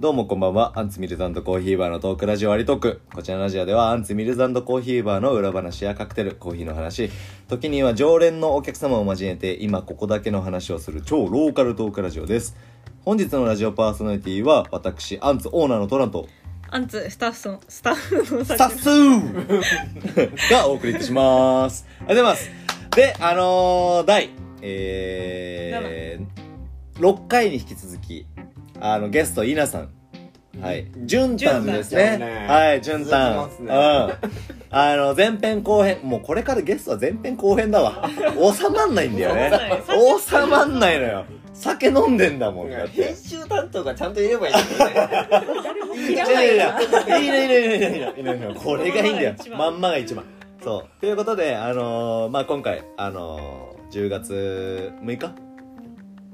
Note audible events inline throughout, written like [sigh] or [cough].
どうもこんばんは。アンツミルズコーヒーバーのトークラジオアリトーク。こちらのラジオではアンツミルズコーヒーバーの裏話やカクテル、コーヒーの話、時には常連のお客様を交えて今ここだけの話をする超ローカルトークラジオです。本日のラジオパーソナリティは私、アンツオーナーのトラント、アンツスタッフのスタッフのスタッフ [laughs] がお送りいたします。ありがとうございます。で、あのー、第、えー、6回に引き続き、あの、ゲスト、稲さん。はい。じゅんたんですね。じゅんたんねはい、じゅんたん。うん。あの、前編後編、もうこれからゲストは前編後編だわ。[laughs] 収まんないんだよね。収まんないのよ。酒飲んでんだもん、だって編。集担当がちゃんといればいいんだよねいやいやいや、いいねいいねいいねいいねいいねいいねこれがいいんだよままんんまが一番。そう。ということで、あのー、まあ、今回、あのー、10月6日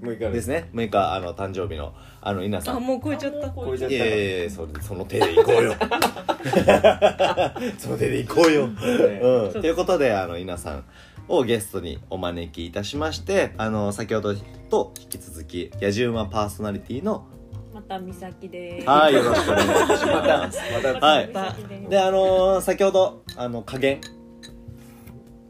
もういいかですね。6日、あの、誕生日の、あの、稲さあん。もう超えちゃった超えちゃったいやいやいや、それ [laughs] その手で行こうよ。その手で行こうよ。うん。ということで、あの、稲さんをゲストにお招きいたしまして、あの、先ほどと引き続き、野獣馬パーソナリティの、また美咲です。はい、よろしくお願いいたします。またはいであのー先ほどあの加減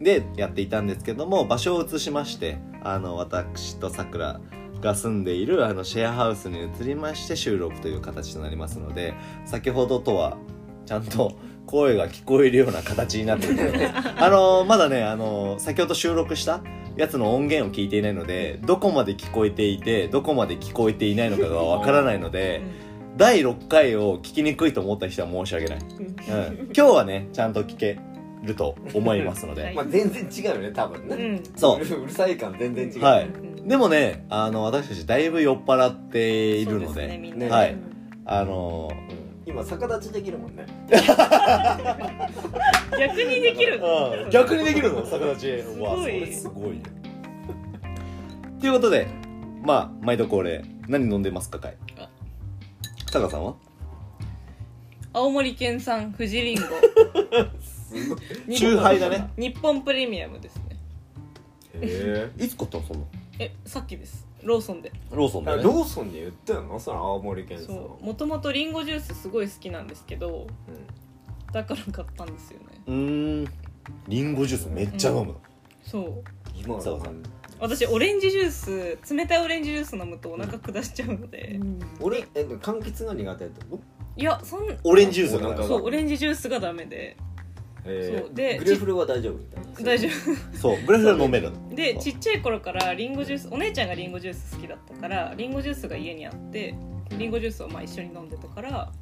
でやっていたんですけども場所を移しましてあの私とさくらが住んでいるあのシェアハウスに移りまして収録という形となりますので先ほどとはちゃんと声が聞こえるような形になっているのであのーまだね、あのー先ほど収録したやつの音源を聞いていないのでどこまで聞こえていてどこまで聞こえていないのかがわからないので第6回を聞きにくいと思った人は申し訳ない、うん、[laughs] 今日はねちゃんと聞けると思いますので、はい。まあ全然違うよね多分ね。うん。そう。うるさい感全然違う。はい。うんでもねあの私たちだいぶ酔っ払っているのそうでねみんなね。はい。あのうん今逆立ちできるもんね。[laughs] 逆にできるうん。逆にできるの逆立ちすごそれすごいねということでまあ毎度恒例何飲んでますかかい？あ。タカさんは？青森県産富士リンゴすご [laughs] [laughs] チューハイだね。日本プレミアムですね。へいつ買ったのそんな？えさっきです。ローソンで。ローソンだよね。えローソンで言ったよなその青森県さそう。もともとリンゴジュースすごい好きなんですけどだから買ったんですよね。うーん。リンゴジュースめっちゃ飲むう今そう。そう。私オレンジジュース冷たいオレンジジュース飲むとお腹下しちゃうので、俺えでも柑橘が苦手いやそんオレンジジュースがなんかそうオレンジジュースがダメでえそう。でグレフルは大丈夫みたいな。大丈そう。グレフル飲めるの。夫でちっちゃい頃からリンゴジュースお姉ちゃんがリンゴジュース好きだったからリンゴジュースが家にあってリンゴジュースをまあ一緒に飲んでたから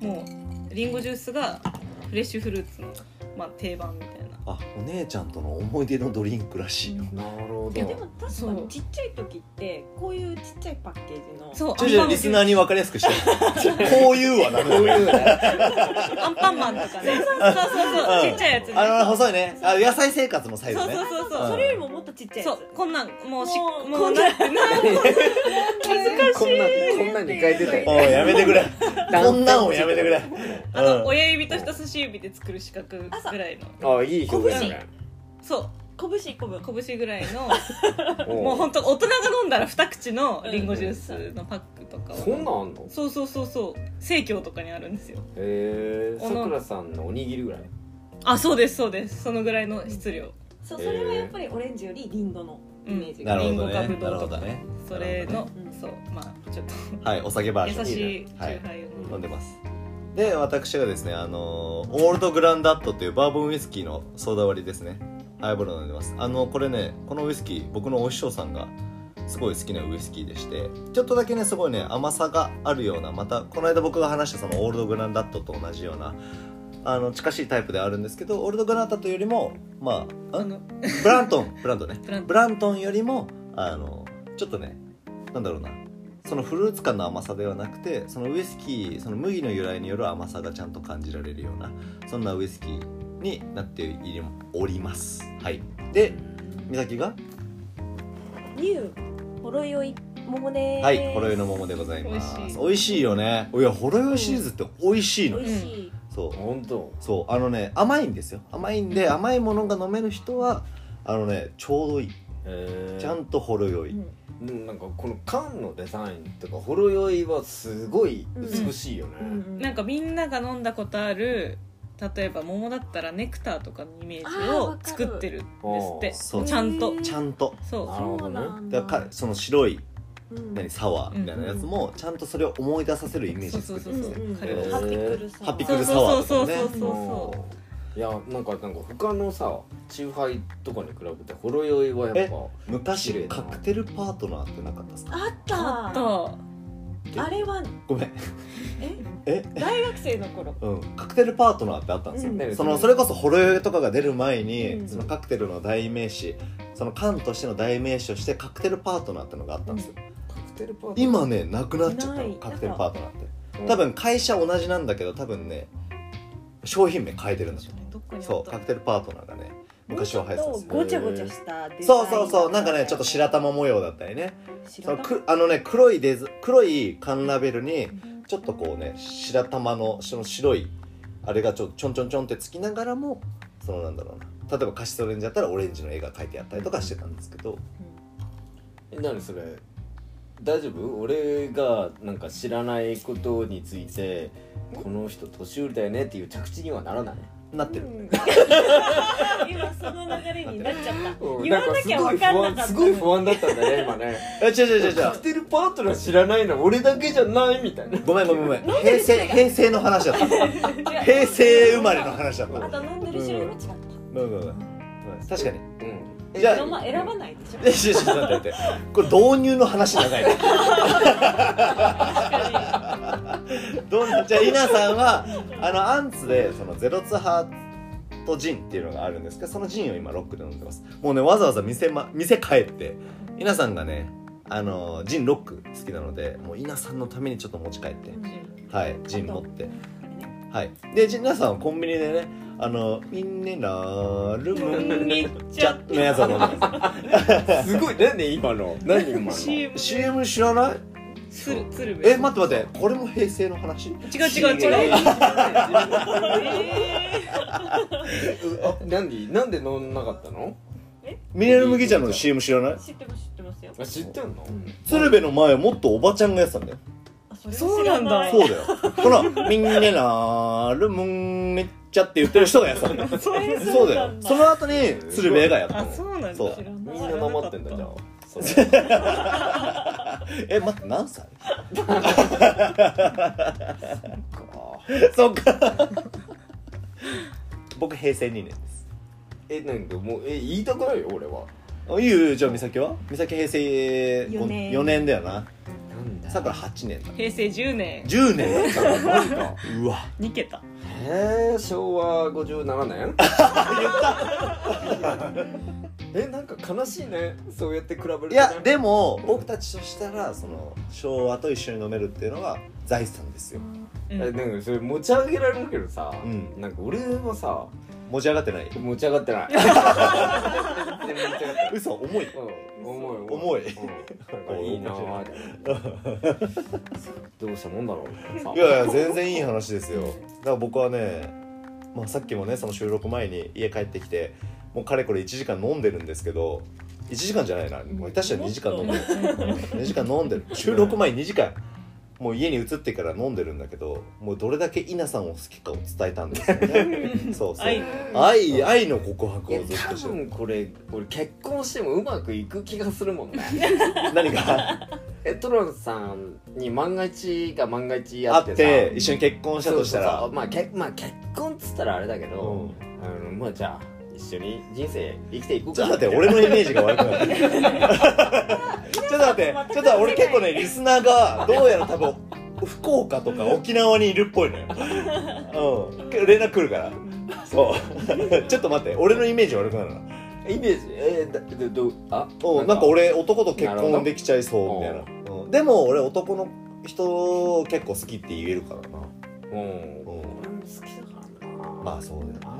もうリンゴジュースがフレッシュフルーツの、まあ、定番みたいな。あお姉ちゃんとの思い出のドリンクらしいよ、なるほど。いやでも確かそう。にちっちゃい時ってこういうちっちゃいパッケージのそう。ちょいちょいリスナーに分かりやすくして。[laughs] こういうはなこういうねアンパンマンとかね。そうそうそうちっちゃいやつね。あの細いね。あ野菜生活のサイズそうねそうそうそう。それよりももっとちっちゃいやそう。こんなんもうしもうもうんなってなこんなこんなんに変えてたよおいやめてくれ。[laughs] こんなんをやめてくれあの、うん。親指と人差し指で作る四角ぐらいの。あいい表現ね。そう。つ拳一個分拳ぐらいの。[laughs] もう本当大人が飲んだら二口のリンゴジュースのパックとかを。そんなんあんの？そうそうそうそう。生協とかにあるんですよ。へえさくらさんのおにぎりぐらい？あそうですそうです。そのぐらいの質量。そうそれはやっぱりオレンジよりリンゴのイメージが、なるほどリンゴか。ねなるほどね。それの、うん。そう。まあちょっはいお酒バージョン。と優しいチュはいーハイを飲んでますで私がですねあのーオールドグランダットっていうバーボンウイスキーのソーダ割りですね。ハイボール飲んでます。あのこれねこのウイスキー僕のお師匠さんがすごい好きなウイスキーでしてちょっとだけねすごいね甘さがあるようなまたこの間僕が話したそのオールドグランダットと同じようなあの近しいタイプではあるんですけどオールドグランダットよりもまあんあのブラントンブラントンね。ブラントン。ブラントンよりもあのちょっとねなんだろうなそのフルーツ感の甘さではなくてそのウイスキーその麦の由来による甘さがちゃんと感じられるようなそんなウイスキーになっております。はい。で美咲が？ニューほろ酔い桃ですはいほろ酔いの桃でございます。美味しい。よね。いやほろ酔いシリーズって美味しいの美味しい、そう。本当。そう。あのね甘いんですよ。甘いんで甘いものが飲める人はあのねちょうどいいちゃんとほろ酔い、うん。でもなんかこの缶のデザインとかほろ酔いはすごい美しいよね、うんなんかみんなが飲んだことある例えば桃だったらネクターとかのイメージを作ってるんですそう。ってちゃんと。ちゃんと。そう。なるほどね。だ。からかその白いうん。何サワーみたいなやつもちゃんとそれを思い出させるイメージそう作そうそうってるんですよ彼はハッピクルサワー。そうとかね。そうそうそういやなんかなんか他のさチューハイとかに比べてほろ酔いはやっぱ綺昔麗だなカクテルパートナーってなかったですか？あった。あった。あれはごめん。え？え？大学生の頃。うん、カクテルパートナーってあったんですよ、うん。そのそれこそほろ酔いとかが出る前に、うん。そのカクテルの代名詞その缶としての代名詞としてカクテルパートナーってのがあったんですよ、カクテルパー今ねなくなっちゃったない。のカクテルパートナーって。うん。多分会社同じなんだけど多分ね商品名変えてるんだとそうカクテルパートナーがね昔は流行ってたごちゃごちゃしたデザインそうそうそうなんかねちょっと白玉模様だったりね。そ白玉。のくあのね黒いデザ黒い缶ラベルにちょっとこうね白玉のその白いあれがちょちょんちょんちょんってつきながらもそのなんだろうな。例えばカシスオレンジだったらオレンジの絵が描いてあったりとかしてたんですけど。え何それ？大丈夫？俺がなんか知らないことについてこの人年寄りだよねっていう着地にはならない？なってる。うん。[laughs] 今その流れになっちゃった。うん。言わなきゃ分かんなかったすごい不安だったんだね今ね。[laughs] え違う違う違うカクテルパートナー知らないの？俺だけじゃない？みたいな。ごめんごめんごめん。平成平成の話だった。[laughs] 平成生まれの話だった。あと飲んでる種類も違った。ごめん確かに。うんじゃあ選ばないでしょ？ょちょちょ待って待って。これ導入の話長いね。[laughs] どうなじゃあ稲さんはあのアンツでそのゼロツハートジンっていうのがあるんですけどそのジンを今ロックで飲んでます。もうねわざわざ店,、ま、店帰って稲さんがねあのジンロック好きなのでもう稲さんのためにちょっと持ち帰ってはいジン持ってはい。でじ稲さんはコンビニでねあのミネラルムンニッチャのやつを飲んでます。すごい。何今の？何今の？[laughs] CM CM 知らない？え待って待って。これも平成の話？違う違う違う。え [laughs] あ何？なんで飲んなかったの？ミネラル麦茶の CM 知らない？知ってます知ってますよ。あ知ってんの？鶴瓶の前もっとおばちゃんがやってたんだよ。あそうなんだ。そうだよ。ほらミネラルムンニッチャって言ってる人がやってた。んだ。よそそうだよ。その後に鶴瓶がやった。あのそうなんだ。みんななまってんだじゃあ。[laughs] え待って何歳？か。そっか。僕平成2年です。えなんかもうえ言いたくないよ俺は。あいいよじゃあ美咲は？美咲平成四年。4年だよななんだ。さくら8年だ。平成10年。10年だったらなんか。うわ。2桁。えー、昭和57年？[laughs] [laughs] えなんか悲しいね。そうやって比べると、ね、いやでも僕たちとしたらその昭和と一緒に飲めるっていうのが財産ですよ。うん。えなんかそれ持ち上げられるけどさ、うん。なんか俺はさ持ち上がってない。持ち上がってない。[laughs] 嘘重い。うん重い重い。うん、なんかいいなーってどうしたもんだろう。さいやいや全然いい話ですよ。だから僕はね、まあ、さっきもねその収録前に家帰ってきてもうかれこれ1時間飲んでるんですけど1時間じゃないな。もう確かに2時間飲んでる2時間飲んでる。収録前2時間。もう家に移ってから飲んでるんだけどもうどれだけ稲さんを好きかを伝えたんですよね。[laughs] そうそう。愛。愛愛の告白をずっと多してる。分これ俺結婚してもうまくいく気がするもんね。[laughs] 何が？えトロンさんに万が一が万が一あっあって一緒に結婚したとしたら。まあけまあ結婚っつったらあれだけど、うん。あのまあじゃあ一緒に人生生きていこうちょかっと待って俺のイメージが悪くなる。[laughs] ちょっと待ってちょっと俺結構ねリスナーがどうやら多分福岡とか沖縄にいるっぽいのよ。うん。連絡来るから。そう。[laughs] ちょっと待って俺のイメージ悪くなるなイメージ？えー、だどどあ？うんなんか俺男と結婚できちゃいそうみたいな、うん、でも俺男の人結構好きって言えるからな。うん。うん。好きだからな。まあそうだよねまあまあね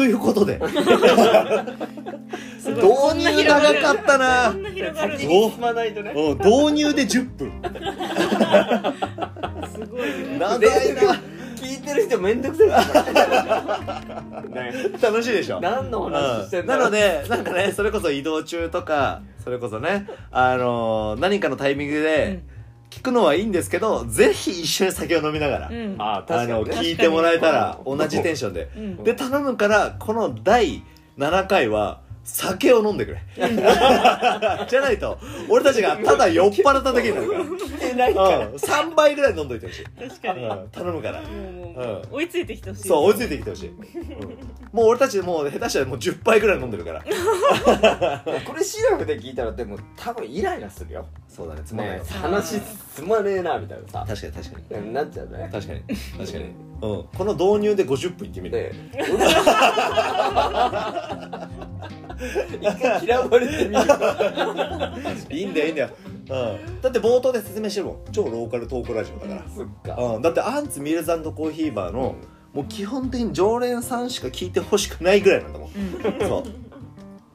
ということで。[laughs] すごい。導入長かったな。こんな広がる先どに進まないとね。うん導入で10分。すごいね。長いな。聞いいてる人めんどくさい。ね [laughs] 楽しいでしょ？何の話してんだなのでなんかねそれこそ移動中とかそれこそねあのー何かのタイミングで聞くのはいいんですけど、ぜひ一緒に酒を飲みながら、うん。ああの聞いてもらえたらうん同じテンションで、うん。で頼むからこの第7回は酒を飲んでくれ。じゃないと俺たちがただ酔っ払った時になるから。来てないから。うん、3倍ぐらい飲んどいてほしい、確かに。うん、頼むから。もうもううん。追いついてきてほしい。そう追いついてきてほしい、うん。もう俺たちもう下手したらもう10杯ぐらい飲んでるから。[laughs] これシラフで聞いたらでも多分イライラするよ。そうだね。つまんない。ねよ話つまねえなみたいなさ。確かに確かに。なっちゃうね。確かに。確かに、うん、この導入で50分いってみる、で一回嫌われてみるいいんだよいいんだよ、うん、だって冒頭で説明してるもん。超ローカルトークラジオだから、そっか。うん、だってアンツミルズコーヒーバーの、もう基本的に常連さんしか聞いてほしくないぐらいなんだもん。うん。そう。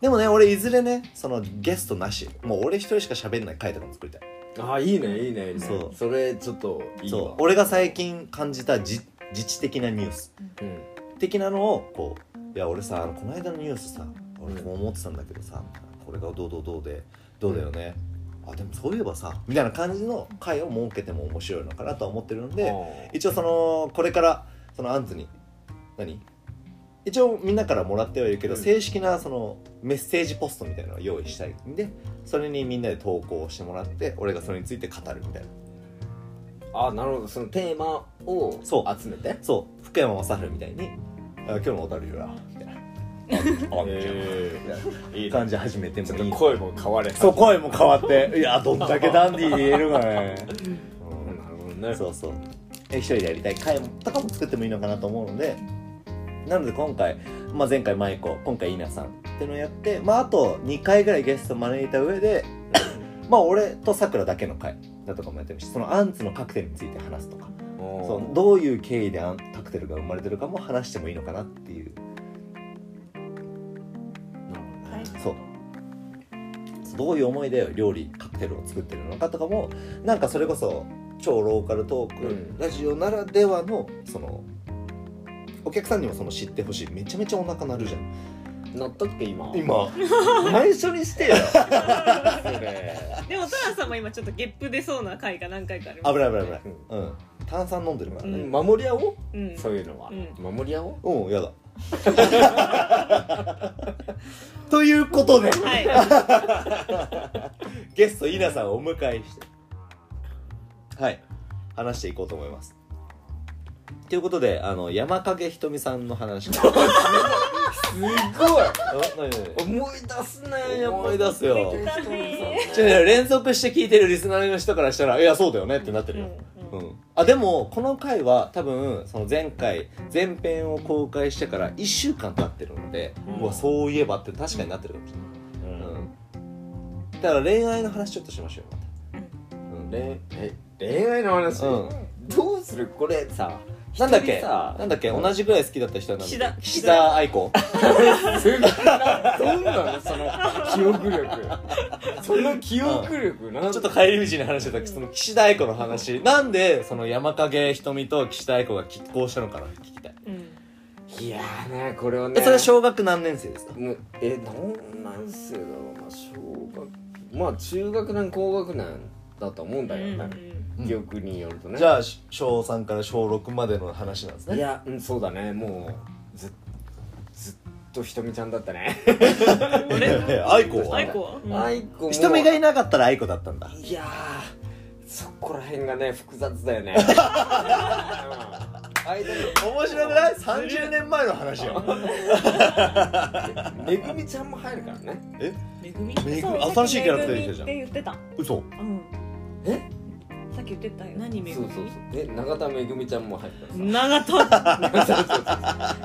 でもね俺いずれねそのゲストなし。もう俺一人しか喋んない回とかも作りたい。あいいねいいねいいね。そう。それちょっといいわ。そう。俺が最近感じたじ自治的なニュース。うん。的なのをこういや俺さこの間のニュースさ俺こう思ってたんだけどさこれがどうどうどうでどうだよね、あでもそういえばさみたいな感じの回を設けても面白いのかなとは思ってるので一応そのこれからそのアンツに何？一応みんなからもらってはいるけど、うん。正式なそのメッセージポストみたいなのを用意したいんでそれにみんなで投稿してもらって俺がそれについて語るみたいなあなるほどそのテーマをそう。集めて？そう。福山雅治みたいに「あ今日のおたるよな」みたいな「[laughs] ああみたい感じ始めてもいい。声も変われそう声も変わっていや [laughs] どんだけダンディーで言えるかね、なるほどね。そうそう。え一人でやりたい。回とかも作ってもいいのかなと思うので。なので今回、まあ、前回舞子今回稲さんってのをやって、まあ、あと2回ぐらいゲスト招いた上でまあ俺とさくらだけの回だとかもやってるしそのアンツのカクテルについて話すとかそうどういう経緯でアンカクテルが生まれてるかも話してもいいのかなっていう。そうどういう思いで料理カクテルを作ってるのかとかもなんかそれこそ超ローカルトーク、うん。ラジオならではのそのお客さんにもその知ってほしいめちゃめちゃお腹鳴るじゃんなったっけ今。今。[laughs] 内緒にしてよ。でもトラさんも今ちょっとゲップ出そうな回が何回かあります危ない危ない危ない。うん。炭酸飲んでるからね。うん。守り合おう。うん。そういうのは。う守り合おう？うんやだ。[laughs] ということで。はい。[laughs] ゲスト稲さんをお迎えして。はい。話していこうと思います。ということであの山影ひとみさんの話すごい。思い出すね。思い出すよ。ちょ連続して聞いてるリスナーの人からしたら「いやそうだよね」ってなってるよ、ううん。あでもこの回は多分その前回前編を公開してから1週間経ってるので、うん。うわそういえばって確かになってるかもしれない、うん、だから恋愛の話ちょっとしましょうよまた、恋え恋愛の話？うん。どうする？これさなんだっけ？なんだっけ？同じぐらい好きだった人はなんだっけ？岸田。愛子？すごいなどんなのその記憶力？その記憶力な。ん。ちょっと帰り道に話してた。その岸田愛子の話。なんでその山影ひと岸田愛子が拮抗したのかな？って聞きたい。うん。いやーねこれはね。えそれは小学何年生ですか？もうえ何年生だろうな小学まあ中学年高学年だと思うんだよね、うん記憶によるとね。じゃあ小3から小6までの話なんですね。いや、うん、そうだね。もうずずっとひとみちゃんだったね。え [laughs] 愛子は？愛子は？愛子も。ひとみがいなかったら愛子だったんだ。いやーそこら辺がね複雑だよね。間 [laughs] に面白くない ?30 年前の話よ。めぐみちゃんも入るからね。え？めぐみ？めぐそう新しいキャラクターできたじゃん。って言ってた。嘘。うん。え？さっき言ってたよ。何めぐみ？そうそうそう。え永田めぐみちゃんも入るから長田さそうそうそう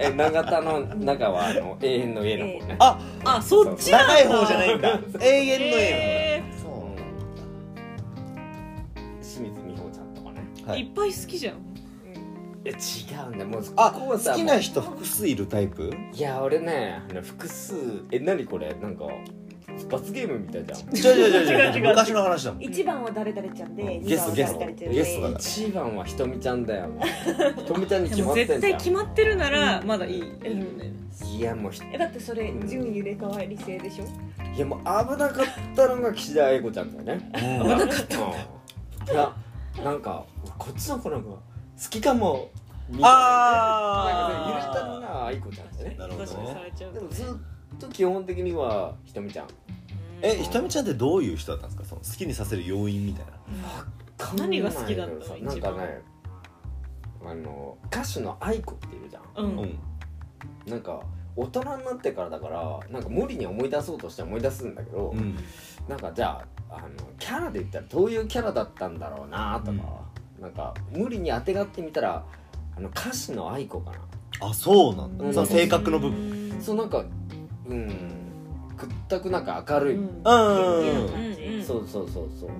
え永田の中はあの永遠の家の方ね。ああそっちなんだ。長い方じゃないんだ。永遠の永へ遠そう。清水美穂ちゃんとかね。はい。いっぱい好きじゃん。いや違うんだよ。もうあここはさ好きな人複数いるタイプ？いや俺ねあの複数。え何これ？なんか罰ゲームみたいじゃん。違う違う違う違う。昔の話だもん。一番は誰々ちゃんでうん。二番はゲスト誰々ちゃんで。ゲストだから一番はひとみちゃんだよひとみちゃんにで決まってんじゃん。対決まってるならまだいい、んいやもうひえだってそれ順位入れ替わり制でしょ？いやもう危なかったのが岸田英子ちゃんだよね。うん危なかった。いやなんかこっちの子なんか好きかも。みたいなあなんかね入れたのが愛子ちゃんだよね。なるほど確かにさねれちゃうとね。でもずっと基本的にはひとみちゃんえひとみちゃんってどういう人だったんですか？その好きにさせる要因みたいな。何が好きだったの？さ一番なんかねあの歌手の愛子っているじゃん。うん、うん。なんか大人になってからだからなんか無理に思い出そうとして思い出すんだけど、うん。なんかじゃああのキャラで言ったらどういうキャラだったんだろうなとか、なんか無理にあてがってみたらあの歌手の愛子かな、あそうなんだ、うん。その性格の部分。そうなんかうんくったくなんか明るい、うん。うん。そうそうそうそう。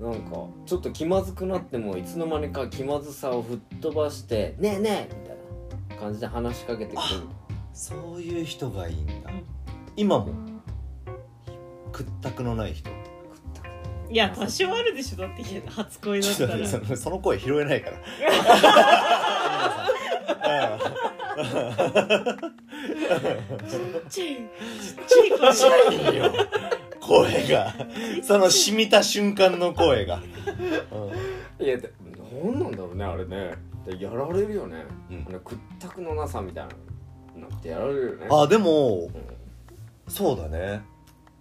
なんかちょっと気まずくなってもいつの間にか気まずさを吹っ飛ばして「ねえねえ!」みたいな感じで話しかけてくる。そういう人がいいんだ。今も。屈託のない人。いや多少あるでしょ。だって初恋だっ [laughs] ちょたらっと待ってそのその声拾えないから [laughs] [laughs] ちっちゃい声いいよ声が。その染みた瞬間の声が、いやでなんなんだろうねあれね。でやられるよね、うん。あの屈託のなさみたいななんてやられるよね。あでもうん。そうだね。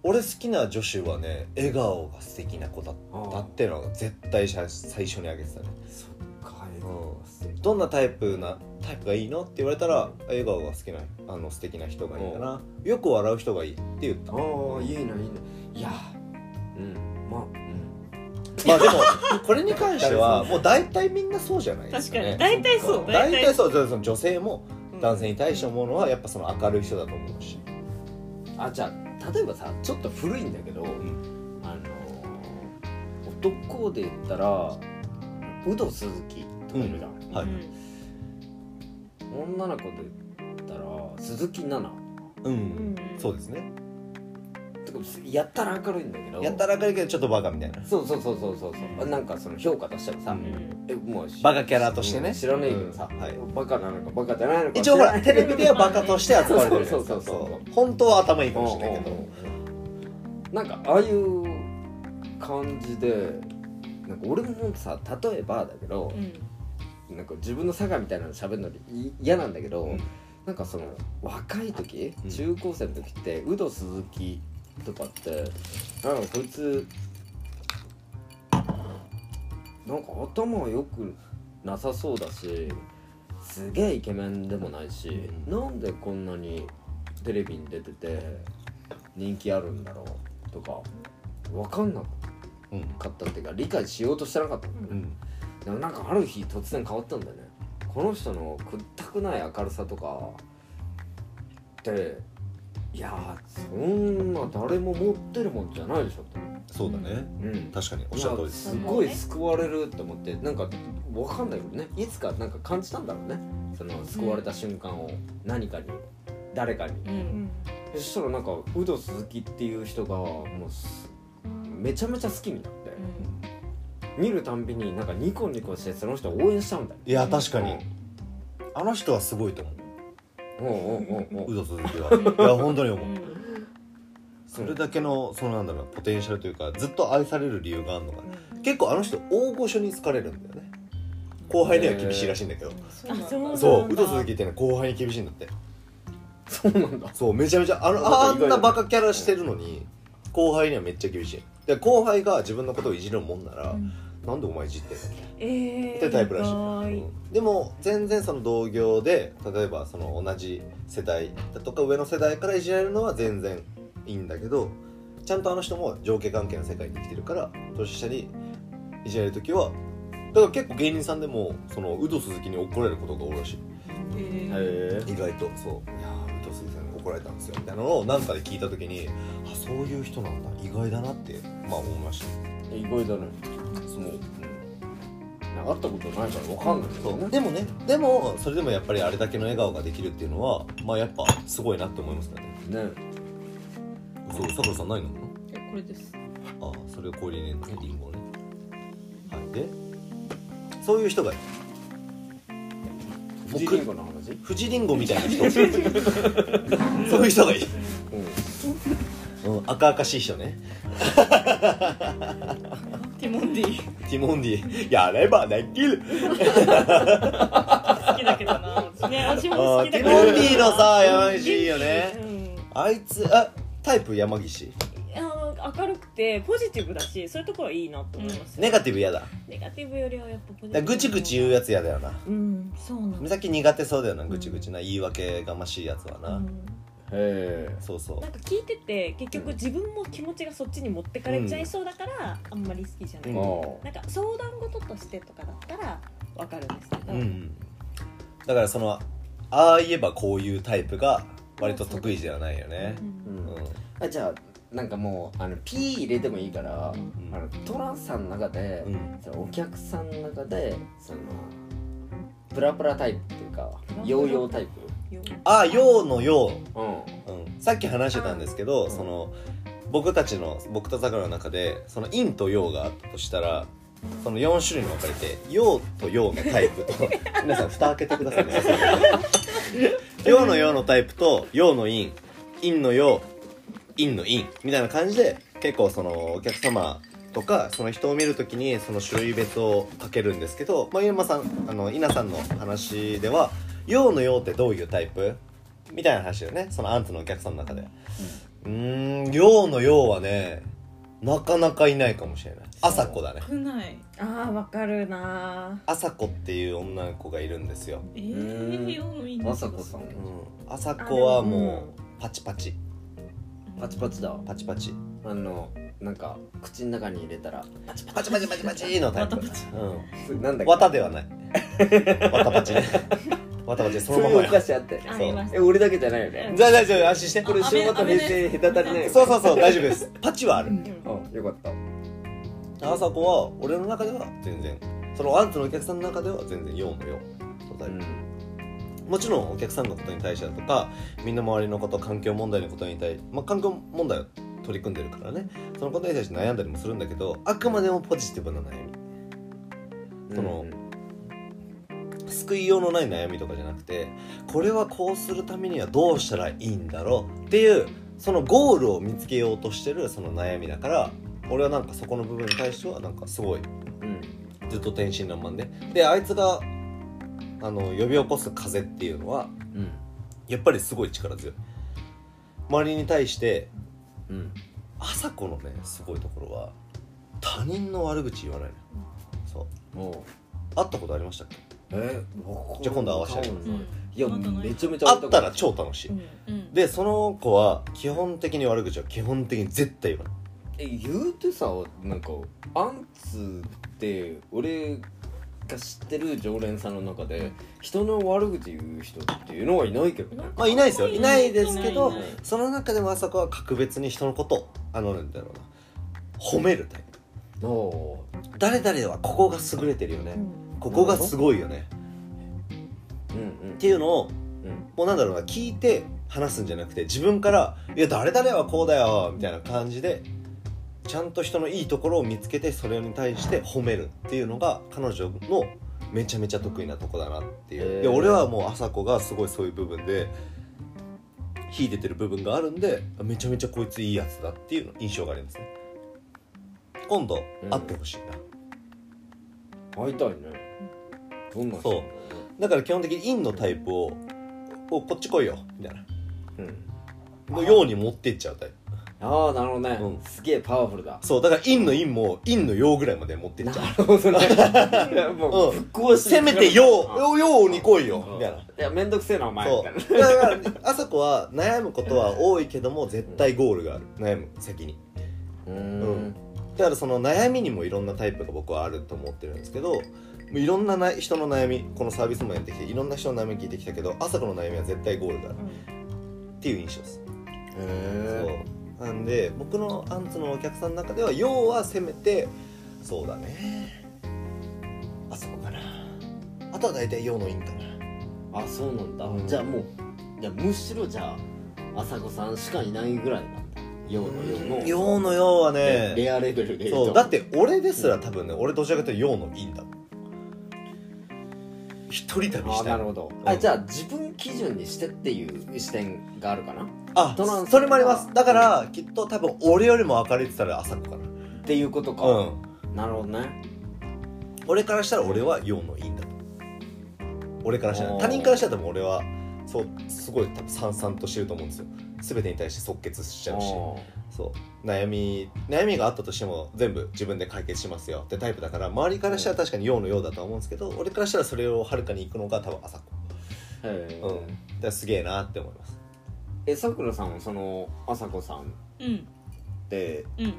俺好きな女子はね笑顔が素敵な子だったっていうのが絶対最最初に挙げてたねどんなタイプなタイプがいいの？って言われたら笑顔が好きなあの素敵な人がいいかな。よく笑う人がいいって言った。ああいいないいな。いやうん。まあうん。まあでも [laughs] これに関してはもう大体みんなそうじゃないですか、ね、確かに。大体そう大体。うそう。その女性もうん。男性に対して思うのはやっぱその明るい人だと思うし、あじゃあ例えばさちょっと古いんだけど、ん。あのー男で言ったらウド鈴木いるじゃん、はい。女の子で言ったら鈴木奈々。うん、うん。そうですね。やったら明るいんだけど。やったら明るいけどちょっとバカみたいな。そうそうそうそうそうそう。なんかその評価としてはさ、うん。えもうバカキャラとしてね。うん知らねえけどさ、うん。はい。バカなのかバカじゃないのか一応ほらテレビではバカとして扱われてるそうそうそうそう本当は頭いいかもしれないけど。なんかああいう感じでなんか俺もさ例えばだけど、なんか自分の差がみたいなの喋るのい嫌なんだけど、うん。なんかその若い時うん。中高生の時ってウド鈴木とかってなんかこいつなんか頭良くなさそうだしすげえイケメンでもないし、うん。なんでこんなにテレビに出てて人気あるんだろうとか分かんなうんかったっていうか理解しようとしてなかったの。うんでもなんかある日突然変わったんだよね。この人の屈託ない明るさとか。っていやーそんな誰も持ってるもんじゃないでしょってそうだね。うん。確かにおっしゃる通りです。すごい救われるって思ってなんかわかんないけどね。いつかなんか感じたんだろうね。その救われた瞬間を。何かに。誰かに。ううん。んそしたらなんかウド鈴木っていう人がもうすめちゃめちゃ好きになって見るたんびになんかニコニコしてその人を応援しちゃうんだよいや確かに。あの人はすごいと思う。おうおうおうおう。ウド鈴木はいや本当に思う。うんそれだけのそのなんだろうポテンシャルというかずっと愛される理由があるのが結構あの人大御所に好かれるんだよね。後輩には厳しいらしいんだけど。そうなんだあそうなんだ。そうウド鈴木ってね後輩に厳しいんだって。そうなんだ。そうめちゃめちゃあのあんなバカキャラしてるのに後輩にはめっちゃ厳しい。で後輩が自分のことをいじるもんなら、なんでお前いじってんの？ええってタイプらしい、うん。でも全然その同業で例えばその同じ世代だとか上の世代からいじられるのは全然いいんだけどちゃんとあの人も上下関係の世界に生きてるから年下にいじられる時はだから結構芸人さんでもそのウド鈴木に怒られることが多いらしい。へ意外と。そう「いやーウド鈴木さんに怒られたんですよ」みたいなのを何かで聞いた時にあそういう人なんだ。意外だなってまあ思いました。え意外だね。そう、うん。会ったことないからわかんないけどね。そう。でもねでもそれでもやっぱりあれだけの笑顔ができるっていうのはまあやっぱすごいなって思いますね。ね。うそうさくらさん何飲むの？えこれです。あそれを氷に入れるのねリンゴをね。はい。でそういう人がいる。富士リンゴの話？富士リンゴみたいな人。そういう人がいる、うん、赤々しい人ねティモンディ。ティモンディ。やればできる。好きだけどな。私ね私も好あきだからティモンディのさ山岸いいよね。うん。あいつあタイプ山岸？あの明るくてポジティブだしそういうところはいいなと思います、ネガティブ嫌だ。ネガティブよりはやっぱポジティブ。らぐちぐち言うやつ嫌だよな。うんそうなん美咲苦手そうだよなぐちぐちな。言い訳がましいやつはな、うんへそうそう。なんか聞いてて結局自分も気持ちがそっちに持ってかれちゃいそうだから、あんまり好きじゃない、うん。えなんか相談事としてとかだったらわかるんですけど、うんだからそのああ言えばこういうタイプが割と得意ではないよね。うん。うん。あじゃあなんかもうあの P 入れてもいいから、ん。あのトランさんの中で、うん。そのお客さんの中でそのプラプラタイプっていうかヨーヨータイプよあ陽の陽、うん。うん、さっき話してたんですけど、その僕たちの僕と桜の中でその陰と陽があったとしたらその4種類に分かれて陽と陽のタイプと [laughs] 皆さん蓋開けてくださいね。[laughs] 陽の陽のタイプと陽の陰。陰の陽陰の陰。みたいな感じで結構そのお客様とかその人を見るときにその種類別をかけるんですけど、まあ、ゆうまさんあの稲さんの話では陽の陽ってどういうタイプ？みたいな話だよね。そのアンツのお客さんの中で。うーん陽の陽はねなかなかいないかもしれない。朝子だね。少ない。ああわかるな。朝子っていう女の子がいるんですよ、えうー、ん世のみんなまさこさん。うん、朝子はももうパチパチ。パチパチだパチパチ。あのなんか口の中に入れたらパチパチパチパチパチのタイプ。うん。なんだっけ？綿ではない。綿パチ。ね綿パチそそういうおのままや菓子あってありました。え俺だけじゃないよね。じゃあ大丈夫安心して。これ昭和と平成隔たりないそうそうそう大丈夫です。[laughs] パチはある。あよかった。朝子は俺の中では全然。そのアンツのお客さんの中では全然陽の陽のタイプもちろんお客さんのことに対してだとかみんな周りのこと環境問題のことに対まあ環境問題を取り組んでるからね。そのことに対して悩んだりもするんだけどあくまでもポジティブな悩み。その救いようのない悩みとかじゃなくてこれはこうするためにはどうしたらいいんだろう？っていうそのゴールを見つけようとしてるその悩みだから俺はなんかそこの部分に対してはなんかすごいうん。ずっと天真爛漫で。であいつがあの呼び起こす風っていうのはうん。やっぱりすごい力強い。周りに対してうん。朝子のねすごいところは他人の悪口言わないのそう。会ったことありましたっけ？えじゃあ今度会わせて。あげますうん。いやめちゃめちゃ会ったら超楽しい、でその子は基本的に悪口は基本的に絶対言わない。え言うてさなんかアンツって俺が知ってる常連さんの中で人の悪口言う人っていうのはいないけどね。まあいないですよ。いないですけどその中でも朝子は格別に人のことをあのなんだろうな。褒めるタイプ。お誰々はここが優れてるよね、うんここがすごいよね。うんうん。っていうのをうん。もうなんだろうな聞いて話すんじゃなくて自分から「いや誰々はこうだよ」みたいな感じでちゃんと人のいいところを見つけてそれに対して褒めるっていうのが彼女のめちゃめちゃ得意なとこだなっていう、へー。で俺はもう朝子がすごいそういう部分で秀でてる部分があるんでめちゃめちゃこいついいやつだっていう印象がありますね。今度うん会ってほしいな、会いたいねどんな人そう。だから基本的に陰のタイプを「おこっち来いよ」みたいな。うん。のように持ってっちゃうタイプ。ああなるほどね、うん。すげえパワフルだ。そうだから陰の陰も陰の陽ぐらいまで持ってっちゃう。なるほどね。い [laughs] やもううん。復興してせめて陽陽陽に来いよ。みたいないやめんどくせえなお前。みたいなそう。だから朝子は悩むことは多いけども絶対ゴールがある。悩む先にううん。だからその悩みにもいろんなタイプが僕はあると思ってるんですけどもういろんなな人の悩みこのサービスもやってきていろんな人の悩み聞いてきたけど朝子の悩みは絶対ゴールがあるっていう印象です。へそう。なんで僕のアンツのお客さんの中では要はせめてそうだね。あそこかな。あとは大体陽の陰かな。ああそうなんだ、うん。じゃあもうじゃあむしろじゃあ朝子さんしかいないぐらいなんだ。陽の陽の。陽の陽はね。レアレベルでそう。だって俺ですら多分ね俺どちらかというと陽の陰だ一人旅あしたいなるほど、うん。あじゃあ自分基準にしてっていう視点があるかな？っあそれもあります。だからきっと多分俺よりも明るいって言ったら朝子かていうことか、なうん。なるほどね。俺からしたら俺は陽の陰だ俺からしたら。他人からしたら多分俺はそうすごい多分さんさんとしてると思うんですよ。全てに対して即決しちゃうしそう。悩み悩みがあったとしても全部自分で解決しますよ。ってタイプだから周りからしたら確かに陽の陽だとは思うんですけど俺からしたらそれをはるかに行くのが多分朝子。へえ、うん。だからすげえなって思います。えさくらさんはそのあさこさんっうん。てうん。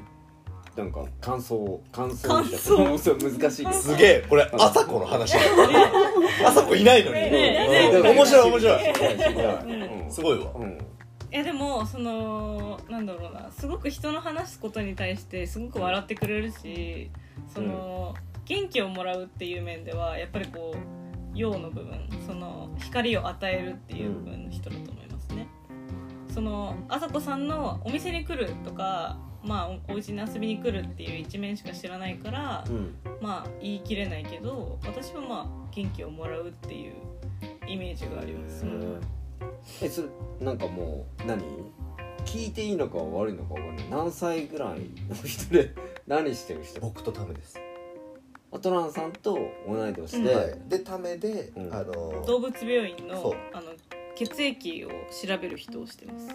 なんか感想感想感想。そ [laughs] う難しいですすげえ。これ朝子の話。朝子いないのに、ねねうん。ね面白い。面白い。いすごいわ。うんいやでもそのなんだろうなすごく人の話すことに対してすごく笑ってくれるしその、元気をもらうっていう面ではやっぱりこう陽の部分その光を与えるっていう部分の人だと思いますね。そのあさこさんのお店に来るとかまあおお家に遊びに来るっていう一面しか知らないから、うんまあ言い切れないけど私はまあ元気をもらうっていうイメージがあります。えそれなんかもう何？聞いていいのか悪いのか分かんない。何歳ぐらいの人で [laughs] 何してる人？僕とためです。アトランさんと同い年で、うんでためで、うん。あの動物病院そう。のあの血液を調べる人をしてます。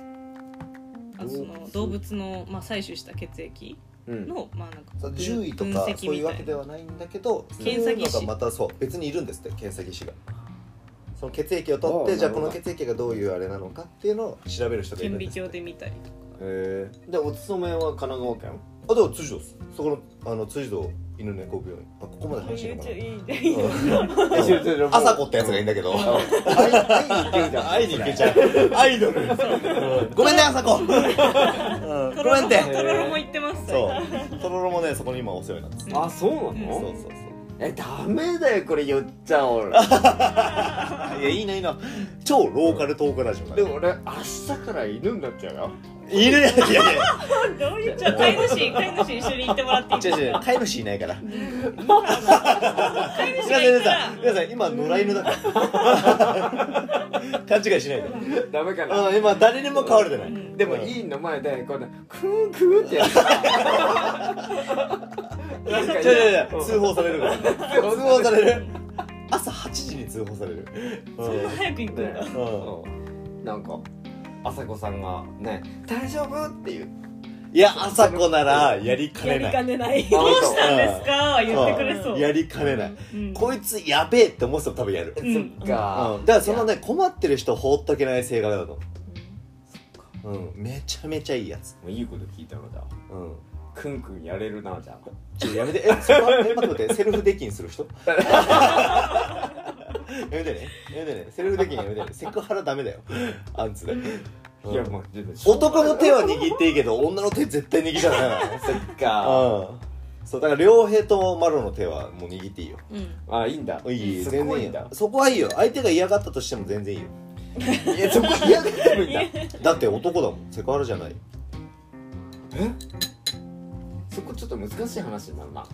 あその動物の、まあ、採取した血液うん。の、まあなんか獣医と分か析みたいな。そういうわけではないんだけど検査技師。そういうのがまたそう別にいるんですって検査技師がその血液を取ってじゃあこの血液がどういうあれなのかっていうのを調べる人がいる顕微んです鏡で見たりとか。へえでお勤めは神奈川県？あでも辻堂ですそこのあの辻堂犬猫病院。あここまで話していいのかいいいいなうん朝子ってやつがいいんだけど。会いに行けちゃう。アイドルう。んごめんね朝子。うん。ごめんってとろろも言ってます。そう。とろろもねそこに今お世話になってあそうなの、そうそうそうえダメだよこれ言っちゃおう [laughs] いやいいのいいの。超ローカルトークラジオだでも俺明日から犬になっちゃうよ。いるいやいや。いやどういうじゃあ飼い主飼い主一緒に行ってもらっていい？違う違う飼い主いないから。飼い皆主がいたら。さん皆さん。今野良犬だから。[laughs] 勘違いしないで。ダメかな、うん今誰にも飼われてない。でもうん。いいの前でこうねクーンクーンってやったなんか違う違う違通報されるから。通報される。朝8時に通報される。そんな早く行くんだ、ねうん。うん。なんか。朝子さんがね「大丈夫?」っていう。いや朝子ならやりかやりねない。かねない。どうしたんですか？は言ってくれそう、ん。やりかねない。うん。こいつやべえって思ってたら多分やる。うん。そっか、うん。だからそのね困ってる人放っとけない性格だと思ううん。めちゃめちゃいいやつ。もういいこと聞いたのじゃあうんクンクンやれるなじゃあ。ちょやめて。えそこはえ待って待ってセルフデッキンする人？[laughs] やめてね。やめてね。セルフデッキンやめてね。セクハラダメだよ。アンツで、うん。いやもう男の手は握っていいけど女の手絶対握っちゃダメだから [laughs] そっか。うん。そうだから両平とマロの手はもう握っていいよ。うん。あいいんだ。いいいいそ全然いいこいいんだ。よそこはいいよ。相手が嫌がったとしても全然いいよ。いやそこ嫌がってるんだ。[laughs] だって男だもん。セクハラじゃない。え？そこちょっと難しい話になるな。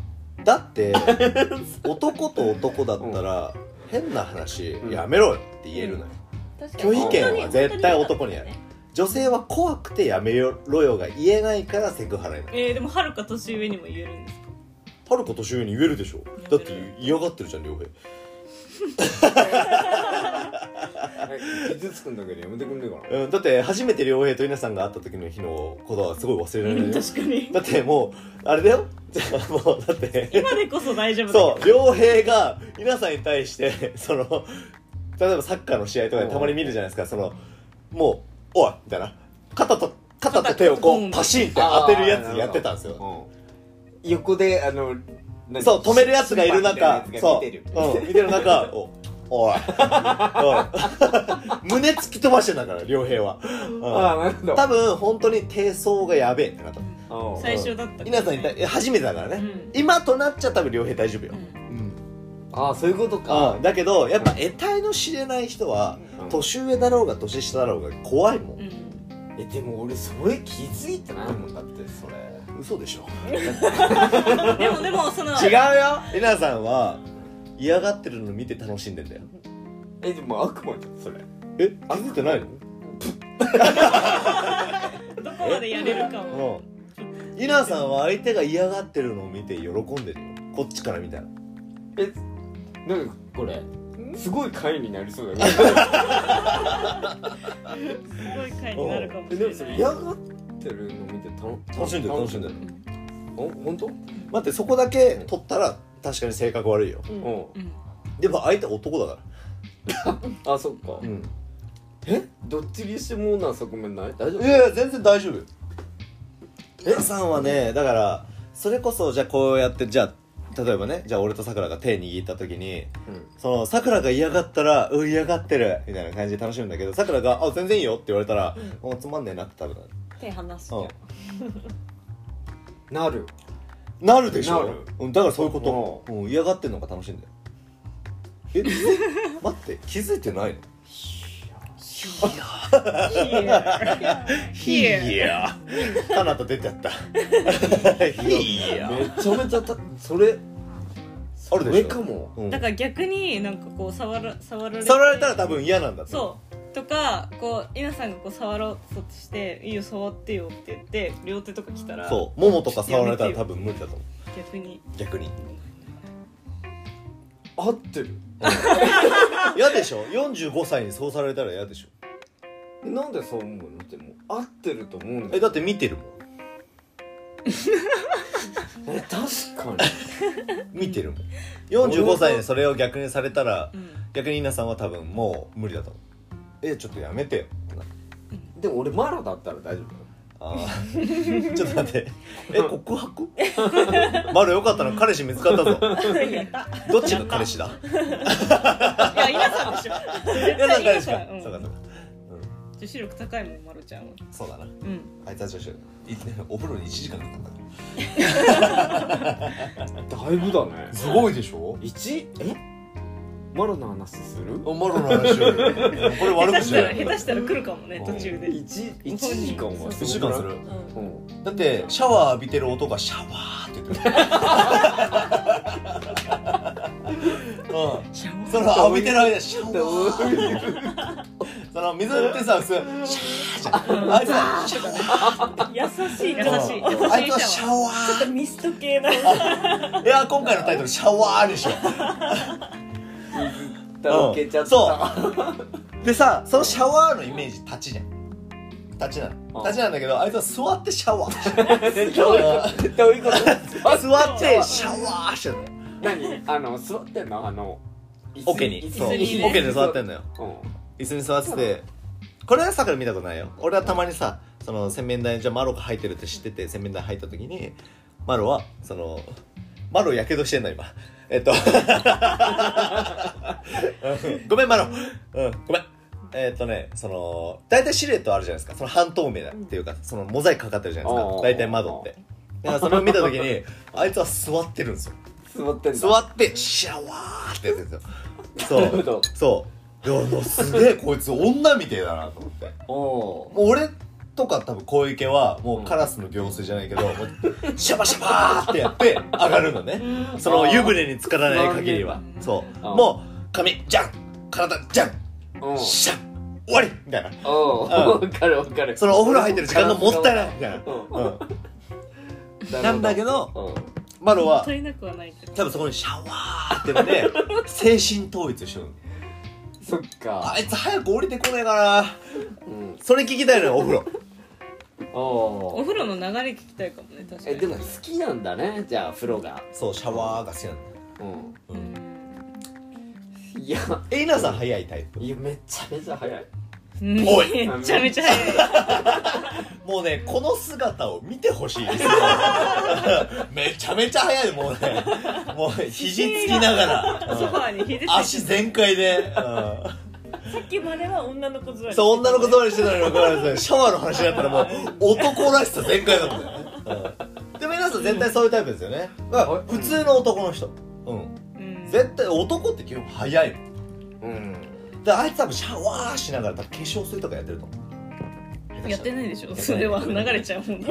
だって [laughs] 男と男だったら、変な話、うん。やめろよって言えるのよ、拒否権は絶対男にある。女性は怖くてやめろよが言えないからセクハラになる。えー、でもはるか年上にも言えるんですか？はるか年上に言えるでしょ。だって嫌がってるじゃん両平え [laughs] 傷つくんだけどやめてくんねえかな。うん、だって初めて良平と稲さんが会った時の日のことはすごい忘れられないよ確かに。だってもうあれだよ。じゃあもうだって。今でこそ大丈夫だ。そう良平が稲さんに対してその例えばサッカーの試合とかでたまに見るじゃないですか。そのもう「おい!」みたいな。肩と肩と手をこうパシンって当てるやつやってたんですよ。うん。横であの何そう止めるやつがいる中審判みたいなそうやつが見てるうん見てる中おおい。[laughs] 胸突き飛ばしてんだから良平は、う [laughs] んああなるほど。多分本当に低層がやべえってなった。う。ん最初だった稲さん初めてだからね、うん。今となっちゃ多分良平大丈夫よ、うん。うんああそういうことか。だけどやっぱ得体の知れない人はうん。年上だろうが年下だろうが怖いもん、うん。いえでも俺それ気づいてないもんだってそれ。嘘でしょ。[laughs] でもでもその違うよ。えなさんは嫌がってるの見て楽しんでんだよ。えでも悪魔じゃんそれ。え気づいてないの？どこまでやれるかも。うん。イナさんは相手が嫌がってるのを見て喜んでるよ。こっちから見たら。えなんかこれすごい回になりそうだけどすごい回になるかもえしれない。でもそれ嫌がってるの見てた楽しんでる楽しんでる。お本当？待ってそこだけ取ったら確かに性格悪いよ。うん。ううん。でも相手男だかん [laughs] あそっか。らうん。え？どっちにしてもな側面ない？大丈夫？いやいや全然大丈夫。よえなさんはねだからそれこそじゃあこうやってじゃあ例えばねじゃあ俺とさくらが手握った時にうん。そのさくらが嫌がったら「うん嫌がってる」みたいな感じで楽しむんだけどさくらが「あ全然いいよ」って言われたら「もうつまんねえな」って多分手離すじゃん。なるなるでしょ？うん、だからそういうこと、う。ん、嫌がってんのが楽しいんだよ。え [laughs] 待って気づいてないの？ヒエいやカナタ出ちゃった。いやめちゃめちゃたそれあるでしょ？それかも。うん。だから逆になんかこう触ら触られて。触られたら多分嫌なんだって。そうとかこう稲さんがこう触ろうとして「いいよ触ってよ」って言って両手とか来たらそうももとか触られたら多分無理だと思う。逆に。逆に。合ってる。[laughs] 嫌でしょ？45歳にそうされたら嫌でしょ。えなんでそう思うの？でも合ってると思うんだよ。えだって見てるもん。[laughs] え確かに。見てるもん。45歳にそれを逆にされたらうん。逆に稲さんは多分もう無理だと思うえちょっとやめてよでも俺マラだったら大丈夫だよ。あー。[laughs] ちょっと待って。え告白？[laughs] マルよかったな彼氏見つかったぞ。やった。どっちが彼氏だ？いや稲さんでしょ。[laughs] 絶稲さん対稲彼氏か。そうかそうか。女子力高いもんまるちゃんは。そうだな。うん。あいつは女子いお風呂に1時間かかった。からだいぶだね。すごいでしょ？一？え？マラの話する？マルの話これ下悪口手したらだよ下手したら来るかもねうん。途中で。一一時間はそう1時間する。うん。うん。だってシャワー浴びてる音がシャワーって言ってる。うん。その浴びてる間シャワー。[laughs] その水ってさ普通シャーじゃん。あいつはシャワー。優しい優しい。あいつはシャワちょっとミスト系な。ーいや今回のタイトルシャワーにしよだけちゃった。そう。でさそのシャワーのイメージ立ちじゃん。立ちなの。うん。立ちなんだけどあいつは座ってシャワー。してるどういうことどういうこと座ってシャワーしてる何？あの座ってんの？あのオケに。椅子そう。オケに座ってんのよ。うん。椅子に座ってて。これはさくら見たことないよ。俺はたまにさその洗面台にじゃあマロが入ってるって知ってて洗面台入った時にマロはそのマロやけどしてんの今。えっと。うん。ごめんマロ。うん。ごめん。えっとねその大体シルエットあるじゃないですか。その半透明だっていうかそのモザイクかかってるじゃないですか。大体窓って。だからそれを見た時にあいつは座ってるんですよ。座ってんだ。座ってシャワーってやってるんですよ。そう。そう。いやすげえこいつ女みてえだなと思って。おおもう俺とか多分小池はもうカラスの行水じゃないけど、もうシャバシャバーってやって上がるのね。その湯船に浸からない限りは。うん。そう。あもう髪じゃん体じゃん。おシャン終わりみたいな。かるわかる。そのお風呂入ってる時間がもったいないみたいな、うん。うん、なんだけどうん。マロは足りなくはない多分そこにシャワーってので精神統一してるのそっか。あいつ早く降りてこねえかな。うん。それ聞きたいのよお風呂。おーお風呂の流れ聞きたいかもね確かに。えでも好きなんだねじゃあ風呂が。そうシャワーが好きなんだ。よううん。んいや。え稲さん早いタイプ？いやめちゃめちゃ早い。うん。おい。めちゃめちゃ早いもうねこの姿を見てほしいですよ。[laughs] めちゃめちゃ早い。もうねもう肘つきながら、ソファーに肘ついて。足全開で、さっきまでは女の子座りそう女の子座りしてたのに分からずシャワーの話になったらもう男らしさ全開だもんね、うん、でも皆さん絶対そういうタイプですよね。だから普通の男の人。うん。うん。絶対男って基本早いもん。うん。であいつ多分シャワーしながら多分化粧水とかやってると思うやってないでしょ。それは流れちゃうもんね。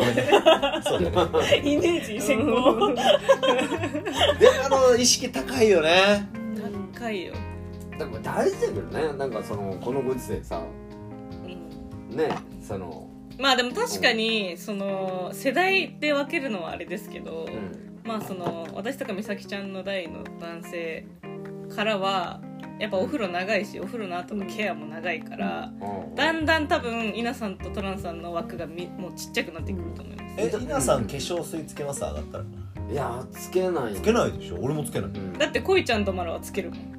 そうだね。イメージ先行であの意識高いよね。高いよ、だから大事だけどね。なんかそのこのご時世さ。うんねその。まあでも確かにその世代で分けるのはあれですけど、うん。まあその私とか美咲ちゃんの代の男性からはやっぱお風呂長いしお風呂の後のケアも長いから、うんだんだん多分稲さんとトランさんの枠がみもうちっちゃくなってくると思います、え稲さん化粧水つけます？上がったら。いやつけない。つけないでしょ？俺もつけない。うん。だって恋ちゃんとマラはつけるもん。あ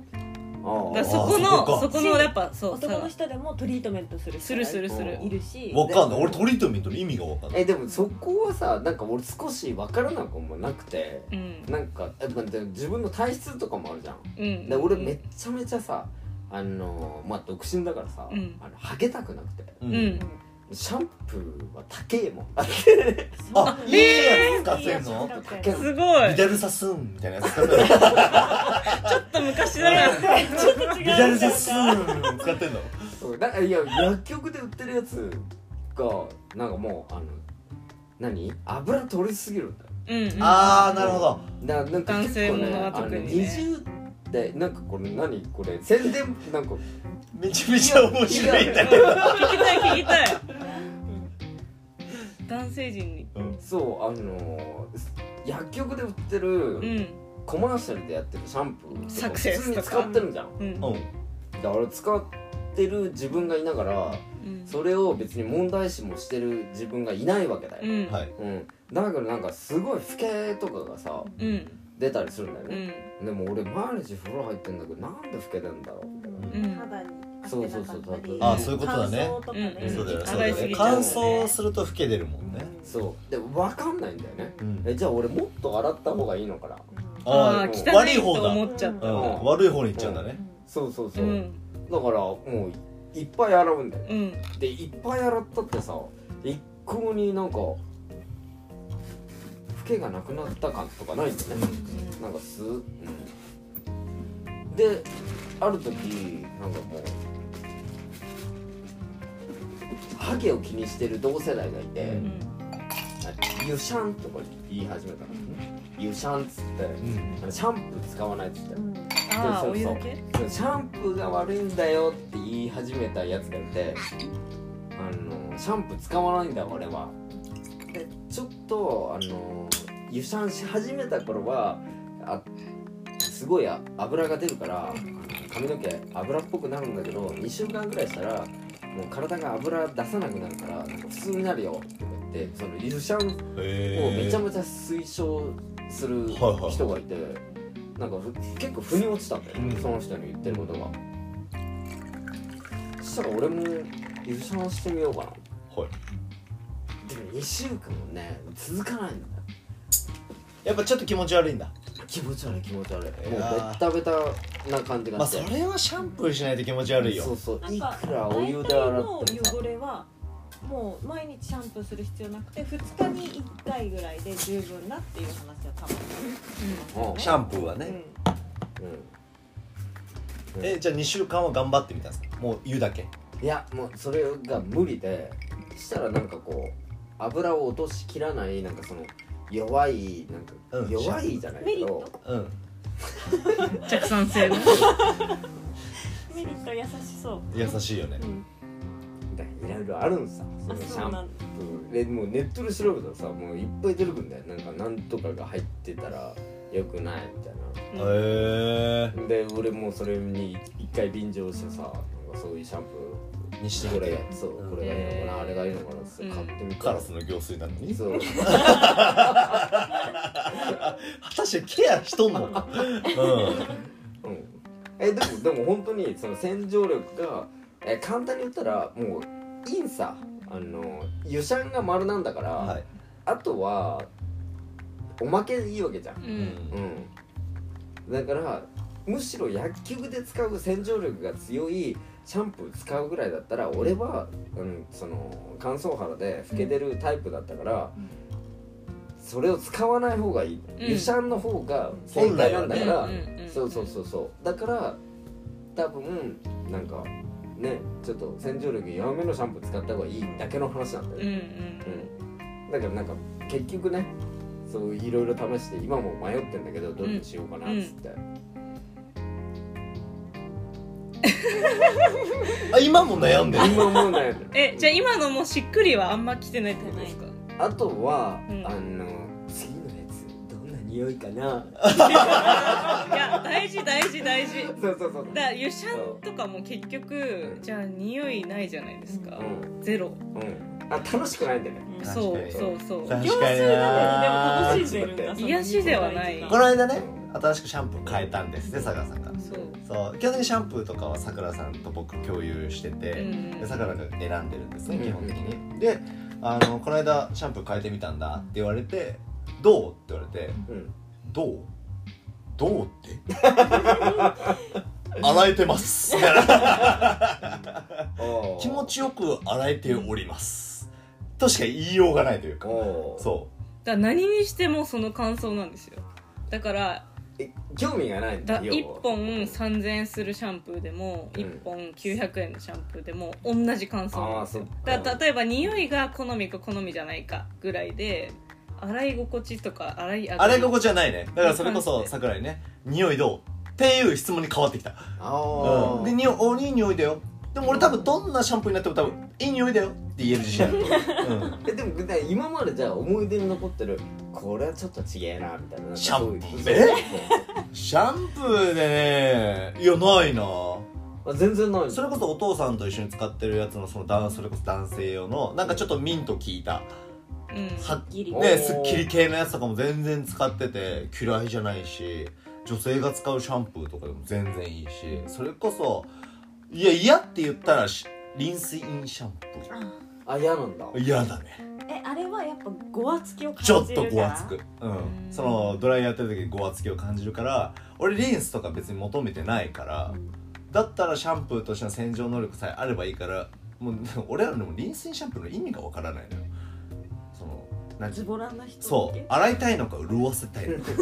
だからそこあのそこかそこのやっぱそう男のさ人でもトリートメントする人するするする。うんいるし。わかんない。俺トリートメントの意味がわかんない。えでもそこはさなんか俺少し分からなくもなくてうん。なんかえでもでも自分の体質とかもあるじゃん。うん。で俺めっちゃめちゃさあのまあ独身だからさ、うん。あのハゲたくなくて。ううんシャンプーは高えもんあいいやつ使ってんの？いいやつ使ってんけすごい。ビダルサスーンみたいなやつ使ってんの。ちょっと昔だな。ちょっと違うビダルサスーン使ってんの？そう。だいや薬局で売ってるやつがなんかもうあの何？油取りすぎるんだよ。うんうん。あーなるほど。だからなんか結構ねあの特にね。20代なんかこれ何これ？宣伝なんか。めちゃめちゃ面白いんだけど聞きたい聞きたい男性陣に。うん。そうあのー薬局で売ってるうん。コマーシャルでやってるシャンプーサクセスとか。普通に使ってるじゃん。うん。うん。だから使ってる自分がいながらうん。それを別に問題視もしてる自分がいないわけだよ、うん。はい。うん、だからなんかすごい老けとかがさうん。出たりするんだようね、ん。でも俺毎日風呂入ってんだけどなんで老けてんだろうみたいなうん。肌にそうそうそうそう。あそういうことだね。乾燥とかねうん。そうだよそうだよね乾燥すると老け出るもんね。そう。で分かんないんだよね。うん。えじゃあ俺もっと洗った方がいいのかな。ああー汚いと悪い方だ思っちゃった。うん。悪い方に行っちゃうんだね。そうそうそう。う、ん。だからもういっぱい洗うんだようん。でいっぱい洗ったってさ一向になんか老けがなくなった感とかないんだよね、なんかす、うん、である時なんかもうハゲを気にしてる同世代がいて、うん。あユシャンとか言い始めたのユシャンっつって、うん。シャンプー使わないっつって、ああそうそう。シャンプーが悪いんだよって言い始めたやつがいてあのシャンプー使わないんだ俺は。でちょっとあの湯シャンし始めた頃はあすごいあ油が出るから髪の毛油っぽくなるんだけど2週間ぐらいしたらもう体が油出さなくなるからなんか普通になるよって言ってその湯シャンをめちゃめちゃ推奨する人がいて、なんかふ結構腑に落ちたんだよね、うんその人に言ってることが。そしたら俺も優勝してみようかな。はい。でも2週間もね続かないんだよ。やっぱちょっと気持ち悪いんだ気持ち悪い。気持ち悪い。もういベタベタな感じがして、まあそれはシャンプーしないと気持ち悪いよ。そうそういくらお湯で洗って。もさ大体の汚れはもう毎日シャンプーする必要なくて2日に1回ぐらいで十分だっていう話は多分。うん。シャンプーはね、うん。うん。えじゃあ2週間は頑張ってみたんですか？もう湯だけ。いやもうそれが無理でしたらなんかこう油を落としきらないなんかその弱いなんか、うん。弱いじゃないけどうん。着酸性の。[laughs] メリット優しそう。優しいよね。いろいろあるんさそあのシャンプー。でもうネットで調べたらさもういっぱい出てくるんだよ。なんかなんとかが入ってたらよくないみたいへえなで俺もそれに一回便乗してさなんかそういうシャンプにしてーこれ。みてそううん。これがいいのかな、あれがいいのかな。って買ってみたカラスの行水なのに？そう。[laughs] 果たしてケアしとんの？うん。うん。えでもでも本当にその洗浄力がえ簡単に言ったらもういいんさあの湯シャンが丸なんだから、はい。あとはおまけでいいわけじゃん。ううんん。うん。だからむしろ薬局で使う洗浄力が強いシャンプー使うぐらいだったら俺は、うん、その乾燥肌で老けてるタイプだったから、それを使わない方がいい、うん。湯シャンの方が正解なんだから、うんうんうんそうそうそうそう。だから多分なんかねちょっと洗浄力弱めのシャンプー使った方がいいだけの話なんだようんうね、ん。うん。だからなんか結局ねそういろいろ試して今も迷ってんだけどどれにしようかなっつって、[laughs] あ今も悩んでる。今もう悩んでる。えじゃあ今のもしっくりはあんま来てないってことですか？あとは、うん。あの次のやつどんな匂いかな。いや大事大事大事。そうそうそう。だから湯シャンとかも結局じゃあ匂いないじゃないですか、うゼロ。うん。あ楽しくないんだよね。うん。そう確かに。そうそう確かにな。なのにでも楽しんでるんだ。癒しではない。この間ね新しくシャンプー変えたんですねさくらさんが。そう。基本的にシャンプーとかはさくらさんと僕共有してて、さくらが選んでるんですねうん基本的に。であのこの間シャンプー変えてみたんだって言われて「どう?」って言われてうん「どう？どうって？[laughs] 洗えてます。気持ちよく洗えております。としか言いようがないというか。おうそだから何にしてもその感想なんですよ。だからえ興味がないんだ要は。1本3000円するシャンプーでもうん。1本900円のシャンプーでも同じ感想。なんですよあーそっか。だ例えば匂いが好みか好みじゃないかぐらいで洗い心地とか洗い洗い心地はないね。だからそれこそ桜井ね「匂いどう?」っていう質問に変わってきた。ああうん。で匂いおいい匂いだよでも俺多分どんなシャンプーになっても多分いい匂いだよって言える自信ある、うん。えでも今までじゃあ思い出に残ってるこれはちょっと違えなみたいな。シャンプー？そういうでシャンプーでねいやないな。あ全然ない。それこそお父さんと一緒に使ってるやつのその男それこそ男性用のなんかちょっとミント効いた。うんはギリ。おねすっきり系のやつとかも全然使ってて嫌いじゃないし女性が使うシャンプーとかでも全然いいしそれこそいや嫌って言ったらしリンスインシャンプあ嫌なんだ。ー嫌だね。えあれはやっぱごわつきを感じちょっるからとごわつく。うん。そのドライヤーやってる時にごわつきを感じるから俺リンスとか別に求めてないからだったらシャンプーとしての洗浄能力さえあればいいからもう [laughs] 俺らでもリンスインシャンプーの意味がわからないのよ。その何？ズボラな人そう。洗いたいのか潤わせたいのか、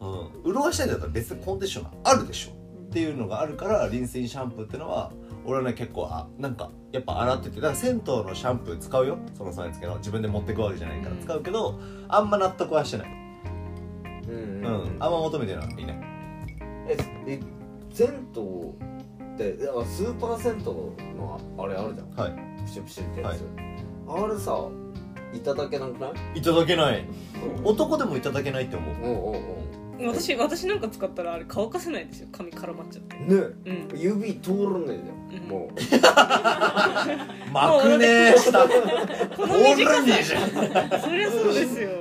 うん、潤わしたいんだったら別にコンディショナーあるでしょっていうのがあるからリンスインシャンプーってのは俺はね結構あなんかやっぱ洗っててだから銭湯のシャンプー使うよ。その備え付けの。自分で持ってくわけじゃないからうん使うけどあんま納得はしてない。うんうん、あんま求めてるのはいない。ええ銭湯ってあスーパー銭湯のあれあるじゃん。はい。プシュプシュってやつ、あれさいただけなくない？いただけない。男でもいただけないって思う。おうおうお私私なんか使ったらあれ乾かせないですよ。髪絡まっちゃって。うね。うん。指通らないじゃん、うん。もう。[laughs] 巻くねー下。この短ねじゃん。さそりゃそうですよ、ね。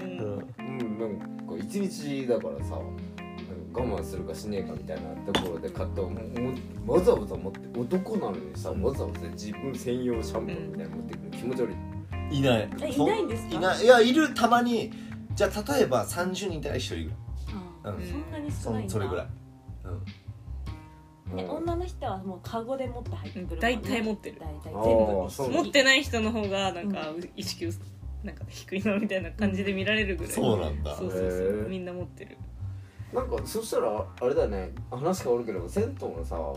うん。うんなんか一日だからさ我慢するかしねえかみたいなところで買ったももわざわざ持って男なのにさわざわざ自分専用シャンプーみたいなの持ってくる気持ち悪い。いない。えいそないんですか？いない。いやいるたまに。じゃあ例えば30人いたら1人いるあうん。そんなに少そないんだ。それぐらい、え女の人はもうカゴで持って入ってくるもんね大体持ってる。大体。あ全部ーそう。持ってない人の方がなんか意識薄なんか低いのみたいな感じで見られるぐらい。そうなんだ。そうそうそう。へー。みんな持ってる。なんかそしたらあれだね。話変わるけど銭湯のさあの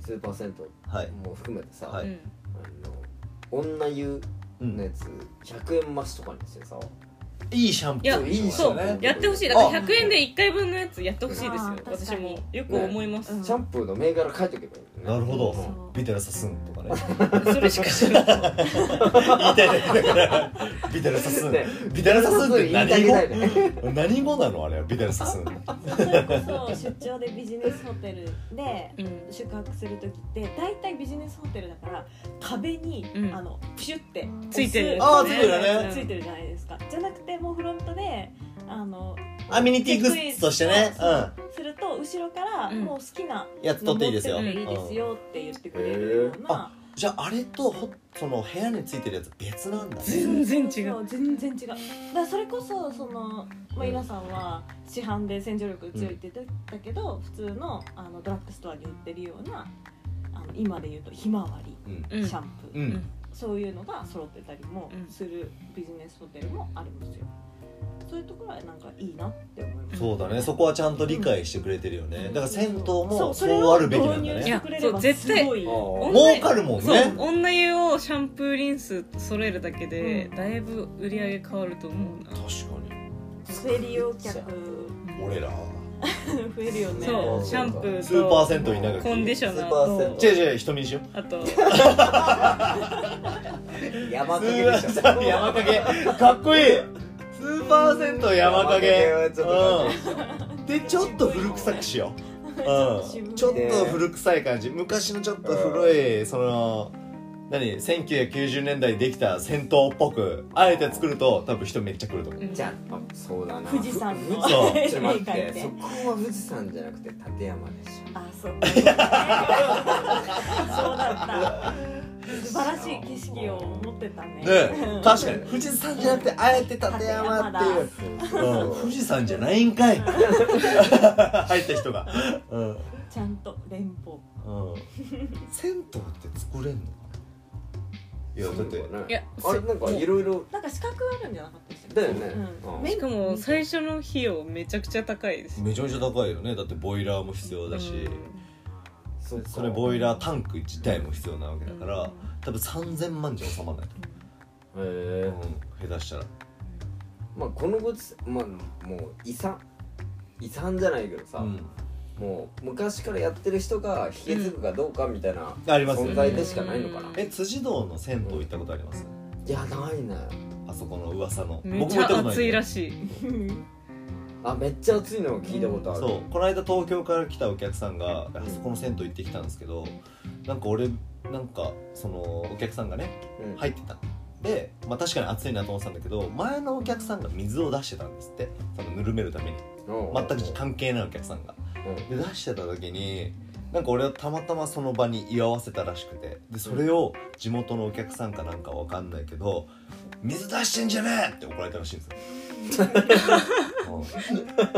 スーパー銭はい。湯も含めてさ、はい。うん。あの女湯うんのやつ100円増しとかにしてさいいシャンプいやーいいそうねやってほしい。だから100円で1回分のやつやってほしいですよ私も。よく思います、うん。シャンプーの銘柄書いておけばいいなるほど。ビテラサスンとかね。[laughs] それしか知らない言いたいだから。ビテラサスン。ね。ビテラサスンって何語？何語なの？あれはビテラサスンそれこそ出張でビジネスホテルでうん。宿泊する時って大体ビジネスホテルだから壁に、うん。あのプシュってついてるあーついてるよね。ついてるじゃないですか。じゃなくてもうフロントであのアミニティグッズとしてね。すると後ろからうん。もう好きなやつ取っていいですよ。いいですよって言ってくれるような、じゃああれとほその部屋についてるやつ別なんだね。全然違そうう全然違う。だからそれこそその、まあ、皆さんは市販で洗浄力強いって言ってたけど、普通のあのドラッグストアに売ってるようなあの今で言うとひまわりシャンプー、うんそういうのが揃ってたりもうん。するビジネスホテルもありますよ。そういうところはなんかいいなって思います。そうだね。そこはちゃんと理解してくれてるよね。だから銭湯もそそうあるべきなんだね。そう絶対儲かるもんそうね女湯をシャンプーリンス揃えるだけで、うん。だいぶ売り上げ変わると思うな、確か増え利用客に俺ら [laughs] 増えるよね。そう。シャンプーとスーパー銭湯稲垣コンディショナー違うと違う瞳にしようあと。[laughs] 山かけでしょ。山かけかっこいい。スーパー銭湯山かけ山かけはちょっとうん。でちょっと古臭くしよう。[laughs] うん。ちょっと古臭い感じ。昔のちょっと古いその何？1990年代にできた銭湯っぽくあえて作ると多分人めっちゃ来ると思う。うん。じゃああそうだな。富士山の。ふそう。[laughs] ちょっと待っ絵描いて。てそこは富士山じゃなくて立山でしあそう [laughs] そうだった。素晴らしい景色を持ってたね。ね [laughs] 確かに。富士山じゃなくてあえて立山っていう。ょうん、富士山じゃないんかい。入った人が、うん。ちゃんと連邦。うん、銭湯って作れんの？いやだって。いやあれなんかいろいろ。なんか資格あるんじゃなかっただよね。うん。うん。しかも最初の費用めちゃくちゃ高いですめちゃめちゃ高いよね。だってボイラーも必要だし、そっか。それボイラータンク自体も必要なわけだから、うん。多分3000万じゃ収まらないとへえ。思う、うん、下手したら。まあこのごちまあもう遺産遺産じゃないけどさ、うんもう昔からやってる人が引き継ぐかどうかみたいなありますよね。存在でしかないのかな、うんえ辻堂の銭湯行ったことあります？いやないね。あそこの噂の。めっちゃ暑いらいしい。あめっちゃ熱いのを聞いたことある、そう。この間東京から来たお客さんがあそこの銭湯行ってきたんですけどなんか俺なんかそのお客さんがねうん。入ってた。で、まあ、確かに暑いなと思ってたんだけど前のお客さんが水を出してたんですって。そのぬるめるために。うん全く関係ないお客さんが。うん。で出してた時になんか俺はたまたまその場に居合わせたらしくて。でそれを地元のお客さんかなんかわかんないけど「水出してんじゃねえ!」って怒られたらしいんですよ。うん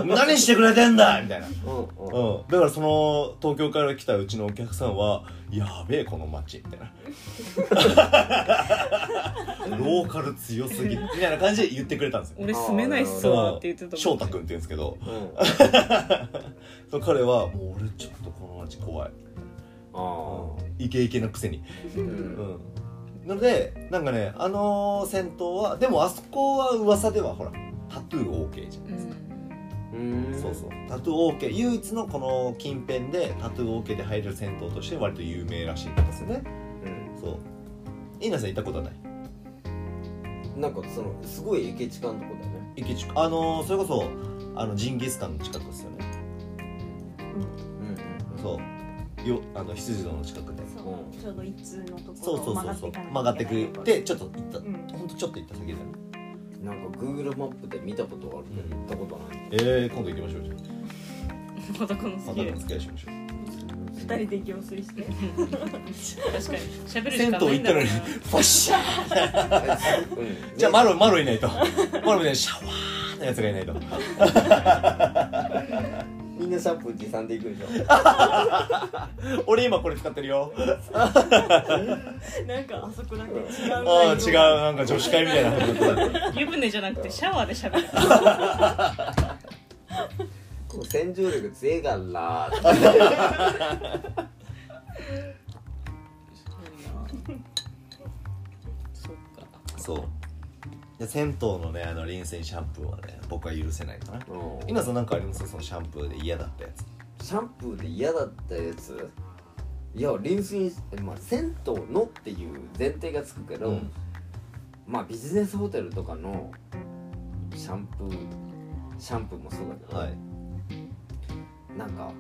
何してくれてんだ？みたいな。うんうん。うん、だからその東京から来たうちのお客さんは「やべえこの街」みたいな。[laughs] ローカル強すぎる。みたいな感じで言ってくれたんですよ。俺住めないっすわって言ってた翔太君って言うんですけど。うん。[laughs] そう彼は「もう俺ちょっとこの街怖い」あイケイケなくせに。ーううん。んなのでなんかねあの銭湯はでもあそこは噂ではほらタトゥー OK じゃんうんうん。そうそう。タトゥー OK 唯一のこの近辺でタトゥー OK で入れる銭湯として割と有名らしいんですよね。うん。そう。イーナさん行ったことはない？なんかそのすごい駅近のとこだよね。駅近あのーそれこそあのジンギスカンの近くですよね。うんそう。よあの羊堂の近くで。そう。ちょうど一通のとこそうろをそうそうそう曲曲がってくいってちょっと行った、うん。ほんとちょっと行った先だよなんか Google マップで見たことがあるけど行ったことない。えー、今度行きましょうじゃまたこのあ好きでまたお付き合いしましょう二人で行水して。確かに。[laughs] 喋る時銭湯間ないんだ。行ったのにファッシャー。うん。じゃあマロマロいないと。マロねシャワーのやつがいないと [laughs] みんなシャンプー持参で行くでしょ。[laughs] 俺今これ使ってるよ。[laughs] なんかあそこだけ違う。ああ違うなんか女子会みたいな湯船じゃなくてシャワーで喋る。こう洗浄力強えがんな。[laughs] そっか。そうで銭湯のねあのリンスインシャンプーはね僕は許せないかな。う。ん稲さんなんかあります？そのシャンプーで嫌だったやつ。シャンプーで嫌だったやつ？いやリンスイン、まあ、銭湯のっていう前提がつくけど、うん。まあビジネスホテルとかのシャンプーシャンプーもそうだけど、はい。なんか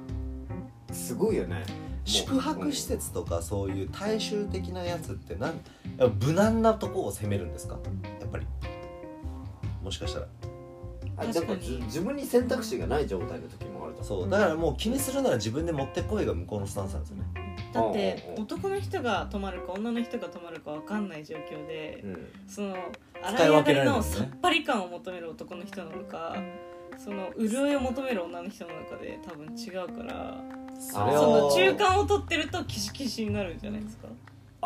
すごいよね。宿泊施設とかそういう大衆的なやつってなん無難なとこを攻めるんですか？ぱり。もしかしたら。あで確か自分に選択肢がない状態の時もあるじゃんそうだからもう気にするなら自分で持ってこいが向こうのスタンスなんですよね。だってうん。うん男の人が泊まるか女の人が泊まるか分かんない状況で、うん。その洗い上がりのさっぱり感を求める男の人なのかその潤いを求める女の人なのかで多分違うからその中間を取ってるとキシキシになるんじゃないですか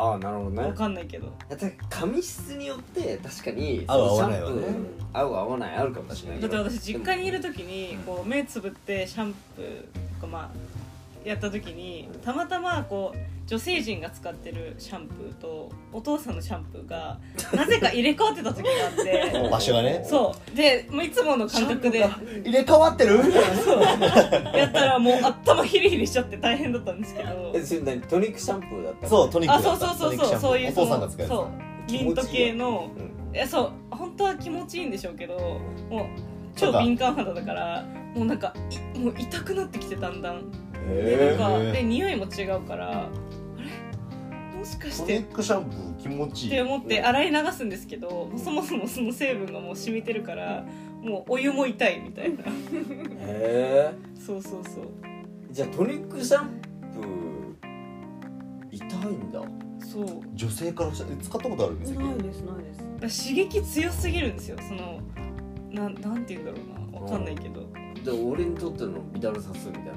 ああなるほどね。わかんないけど。だって髪質によって確かに合う合わそのシャンプないはねー。合う合わないあるかもしれないけど。だって私実家にいる時にこう目つぶってシャンプーとかまあやった時にたまたまこう女性陣が使ってるシャンプーとお父さんのシャンプーがなぜか入れ替わってた時があって。[laughs] 場所がね。そう。でもういつもの感覚で。入れ替わってる？そう。やったらもう頭ヒリヒリしちゃって大変だったんですけど。えそれ何？トニックシャンプーだったの？そうトニックあそうそうそうそう。そういうお父さんが使そう。ミント系の。うんいやそう。本当は気持ちいいんでしょうけどもう超敏感肌だからもうなんかいもう痛くなってきてだんだん。でへなんかで匂いも違うからしかして。ニックシャンプー気持ちいい。て思って洗い流すんですけどもうそもそもその成分がもう染みてるからもうお湯も痛いみたいな。え。そうそうそう。じゃあトニックシャンプー痛いんだ。そう。女性からした使ったことあるんですよ。ないですないです。刺激強すぎるんですよ。そのなんなんて言うんだろうな。わかんないけどで俺にとってのビダルサスみたいな。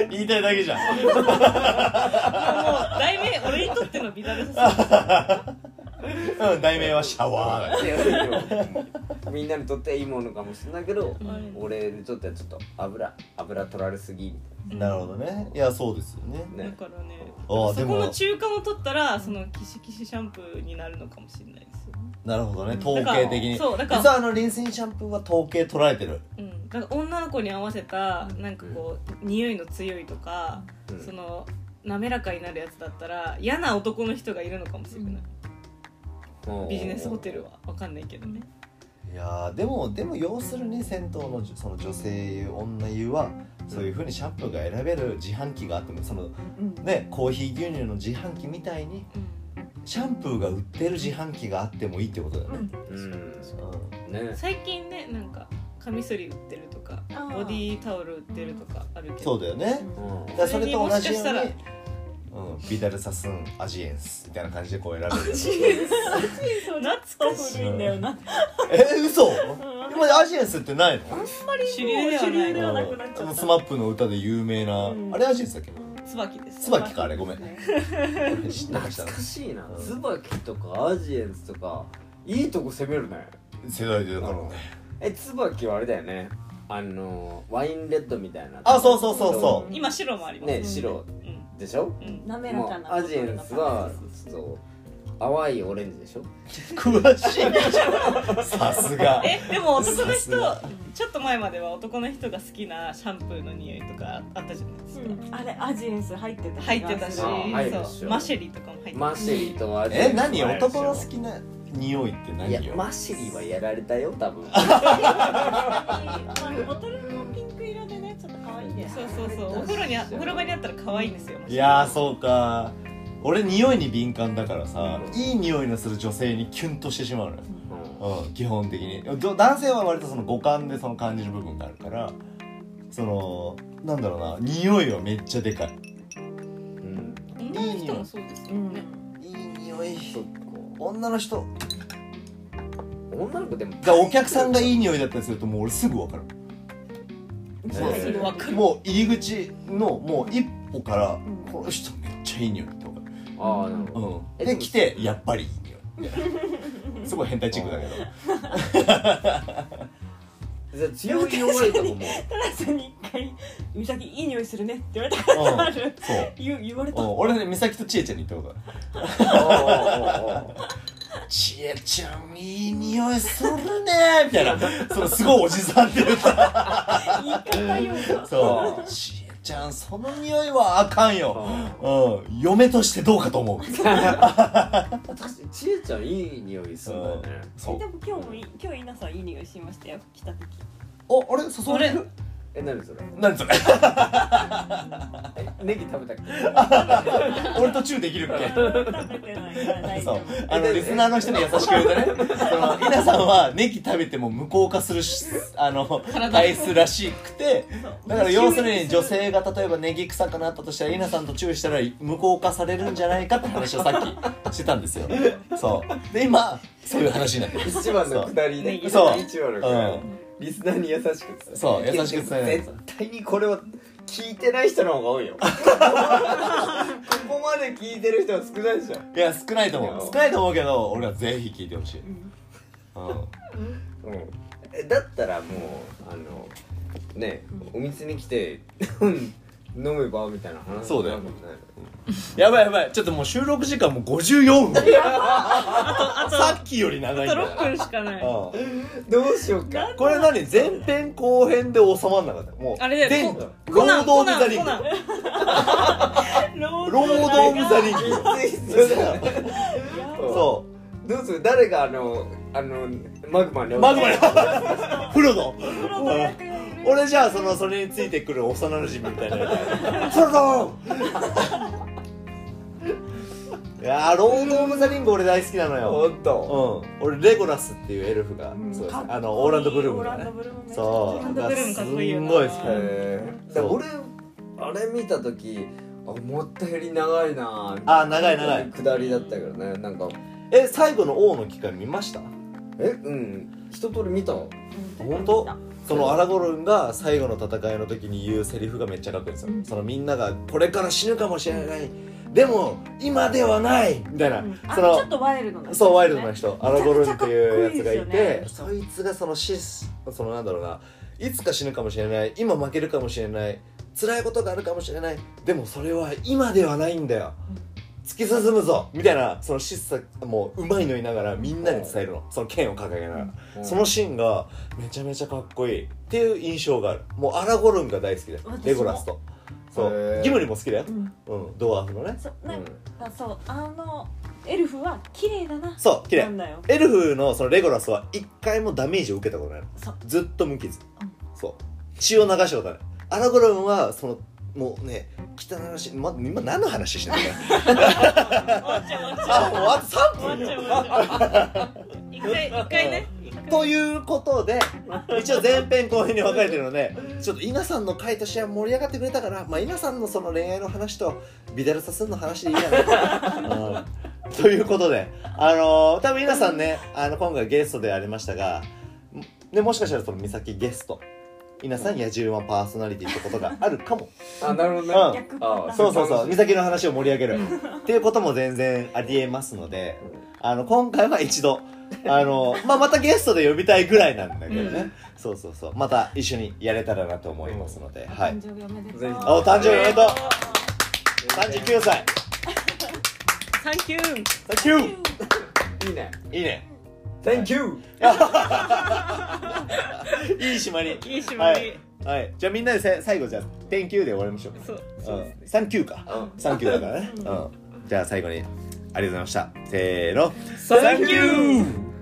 [laughs] 言いたいだけじゃん。もう題名俺にとってのビダルさうん題名はシャワーみん。なにとってはいいものかもしれないけど、うん。俺にとってはちょっと油油取られすぎみなるほどねいやそうですよねたいなねだからねああでもそこの中間を取ったらそのキシキシシャンプーになるのかもしれないなるほどね。統計的に。そうだから。実はあのリンスインシャンプーは統計取られてる。うん、だから女の子に合わせたなんかこう匂いの強いとか、うん。その滑らかになるやつだったら嫌な男の人がいるのかもしれない、うん。ビジネスホテルは。分かんないけどね。いやーでもでも要するに銭湯のその女性湯女湯はそういうふうにシャンプーが選べる自販機があってもそのうん。ねコーヒー牛乳の自販機みたいにシャンプーが売ってる自販機があってもいいってことだよね、うん。うね。最近ねなんかカミソリ売ってるとかボディタオル売ってるとかあるけん、ど。そうだよね。うん。だそれと同じようにうん、ビダルサスンアジエンスみたいな感じでこう選べるやつ懐かしい古いんだよな。え嘘？今アジエンスってないの？主流ではない。主流ではなくなっちゃった。あのスマップの歌で有名な、うん。あれアジエンスだっけ？椿です椿かあれごめん。ね知ってました懐かしいな。うん。椿とかアジエンスとか。いいとこ攻めるね。世代でだからね。え椿はあれだよね。あのワインレッドみたいな。あそうそうそうそ今白もありますね。白うん。でしょ？うん。滑らかなもうアジエンスはちょっと淡いオレンジでしょ？[laughs] 詳しいさすが。えでも男の人ちょっと前までは男の人が好きなシャンプーの匂いとかあったじゃないですか、うん。あれアジエンス入ってた入ってたし、そう。マシェリとかも入ってたマシェリーとアジエンス。え何？男の好きな匂いってい何よやマシェリーはやられたよ多分。[laughs] ボトルのピンク色でねちょっと可愛いですそうそうそう。お風呂にあお風呂場にあったら可愛いんですよいやーそうか俺匂いに敏感だからさいい匂いのする女性にキュンとしてしまうのよ、ううん、基本的に。ど男性は割とその五感でその感じる部分があるからそのなんだろうな匂いはめっちゃでかい。んうん。女の人もそうですようんね、いい匂い。女の人。女の子でも。がお客さんがいい匂いだったりするともう俺すぐ分かる。そうすぐ分かる。もう入り口のもう一歩からん。この人めっちゃいい匂いって分かるああなるほど。うん、えで来てやっぱり。いい匂いみたいなすごい変態チックだけど。[laughs] じゃあ強い弱いとかも。トラスに一回「美咲いい匂いするね」って言われたことある。そう言う。言われた。うん。俺ね美咲と千恵ちゃんに言ったことあるあああああ千恵ちゃんいい匂いするねみたいな。そのすごいおじさんって言った言い方よ。そうちゃんその匂いはあかんよ。うん。嫁としてどうかと思う。確かにちえちゃんいい匂いするんだよね。そう。えでも今日もいい今日稲さんいい匂いしましたよ。来た時。おあれ？誘われる？え何それ？何それ？えネギ食べたっけ [laughs] 俺とチューできるっけ？食べてないそう。夫あのリスナーの人に優しく言うとね [laughs] その稲さんはネギ食べても無効化するしあの体質らしくてだから要するに女性が例えばネギ臭くなったとしたら稲さんとチューしたら無効化されるんじゃないかって話をさっきしてたんですよ。[laughs] そう。で今そういう話になってる。一番の下りね。そう。一番のり。んリスナーに優しく伝えそう優しく伝えない。絶対にこれは聞いてない人の方が多いよ。[laughs] ここまで聞いてる人は少ないでしょ。いや少ないと思いうや少ないと思うけど俺はぜひ聞いてほしい、うん、うん。えだったらもうあのねお店に来て飲めばみたいな話そうだよ。なんかもないやばいやばい。ちょっともう収録時間もう54分。あとさっきより長いんだあとよ6分しかない。うんどうしようか。これ何？前編後編で収まんなかった。もうあれだ全よロード・オブ・ザ・リングロロード・オブ・ザ・リング。必要だよね。そどうする？誰があのあのマグマにうマグマに [laughs] フロド俺じゃあそのそれについてくる幼馴染みたいなフロドいやーロード・オブ・ザ・リング俺大好きなのよ。ほんと。うん。俺レゴラスっていうエルフが、うん。そうあのオーランド・ブルームがね。そう。オーランドブルームかっこいいよな。すんごい好きへえそう。俺あれ見た時あ思ったより長いなあ長い長い。下りだったけどね。なんか。え最後の王の機会見ました？えうん。一通り見た。うん。本当？そのアラゴルンが最後の戦いの時に言うセリフがめっちゃかっこいいんですよ、うん。そのみんながこれから死ぬかもしれない。でも今ではない。みたいな、うん。あそののちょっとワイルドな。人そうワイルドな人。アラゴルンっていうやつがいてめちゃくちゃかっこいいですよ。そいつがその死そのなんだろうな。いつか死ぬかもしれない。今負けるかもしれない。辛いことがあるかもしれない。でもそれは今ではないんだよ突き進むぞみたいなそのしさもううまいの言いながらみんなに伝えるのその剣を掲げながら、うん。そのシーンがめちゃめちゃかっこいい。っていう印象がある。もうアラゴルンが大好きでレゴラスと。そへうー。ギムリも好きだよ。う、ん。うん、ドワーフのね。そうなんかそうあのエルフは綺麗だな。そう綺麗。なんだよ。エルフのそのレゴラスは一回もダメージを受けたことないの。ずっと無傷、うん。そう。血を流したことない。アラゴルンはそのもうね汚い。話、ま、今何の話してんの？[laughs] 終わっちゃう終わっちゃあもう。あと3分う終わっちゃう。終わっちゃう。一回一回ね。[laughs] ということで一応前編後編に分かれてるのでちょっと稲さんの回としては盛り上がってくれたからまあ稲さんのその恋愛の話とビダルサスンの話でいいやな、うん、ということであのー、多分稲さんねあの今回ゲストでありましたがでもしかしたらその美咲ゲスト稲さん野獣馬パーソナリティってことがあるかも。あなるほどね。うん。逆パターンそうそうそう。美咲の話を盛り上げる。っていうことも全然ありえますのであの今回は一度あの、まあ、またゲストで呼びたいぐらいなんだけどね、うん。そうそうそう。また一緒にやれたらなと思いますので、はい。誕生日おめでとう。お誕生日おめでとう。39歳。サンキュー。サンキュいいね。ーいいね Thank you. [laughs] いい締まり。いい締まり。はい、はい、じゃあみんなでせ最後じゃあ「Thank you」で終わりましょう。そうそうですサンキューか、うん。サンキューだからね、うん、じゃあ最後にありがとうございました。せーの。サンキュー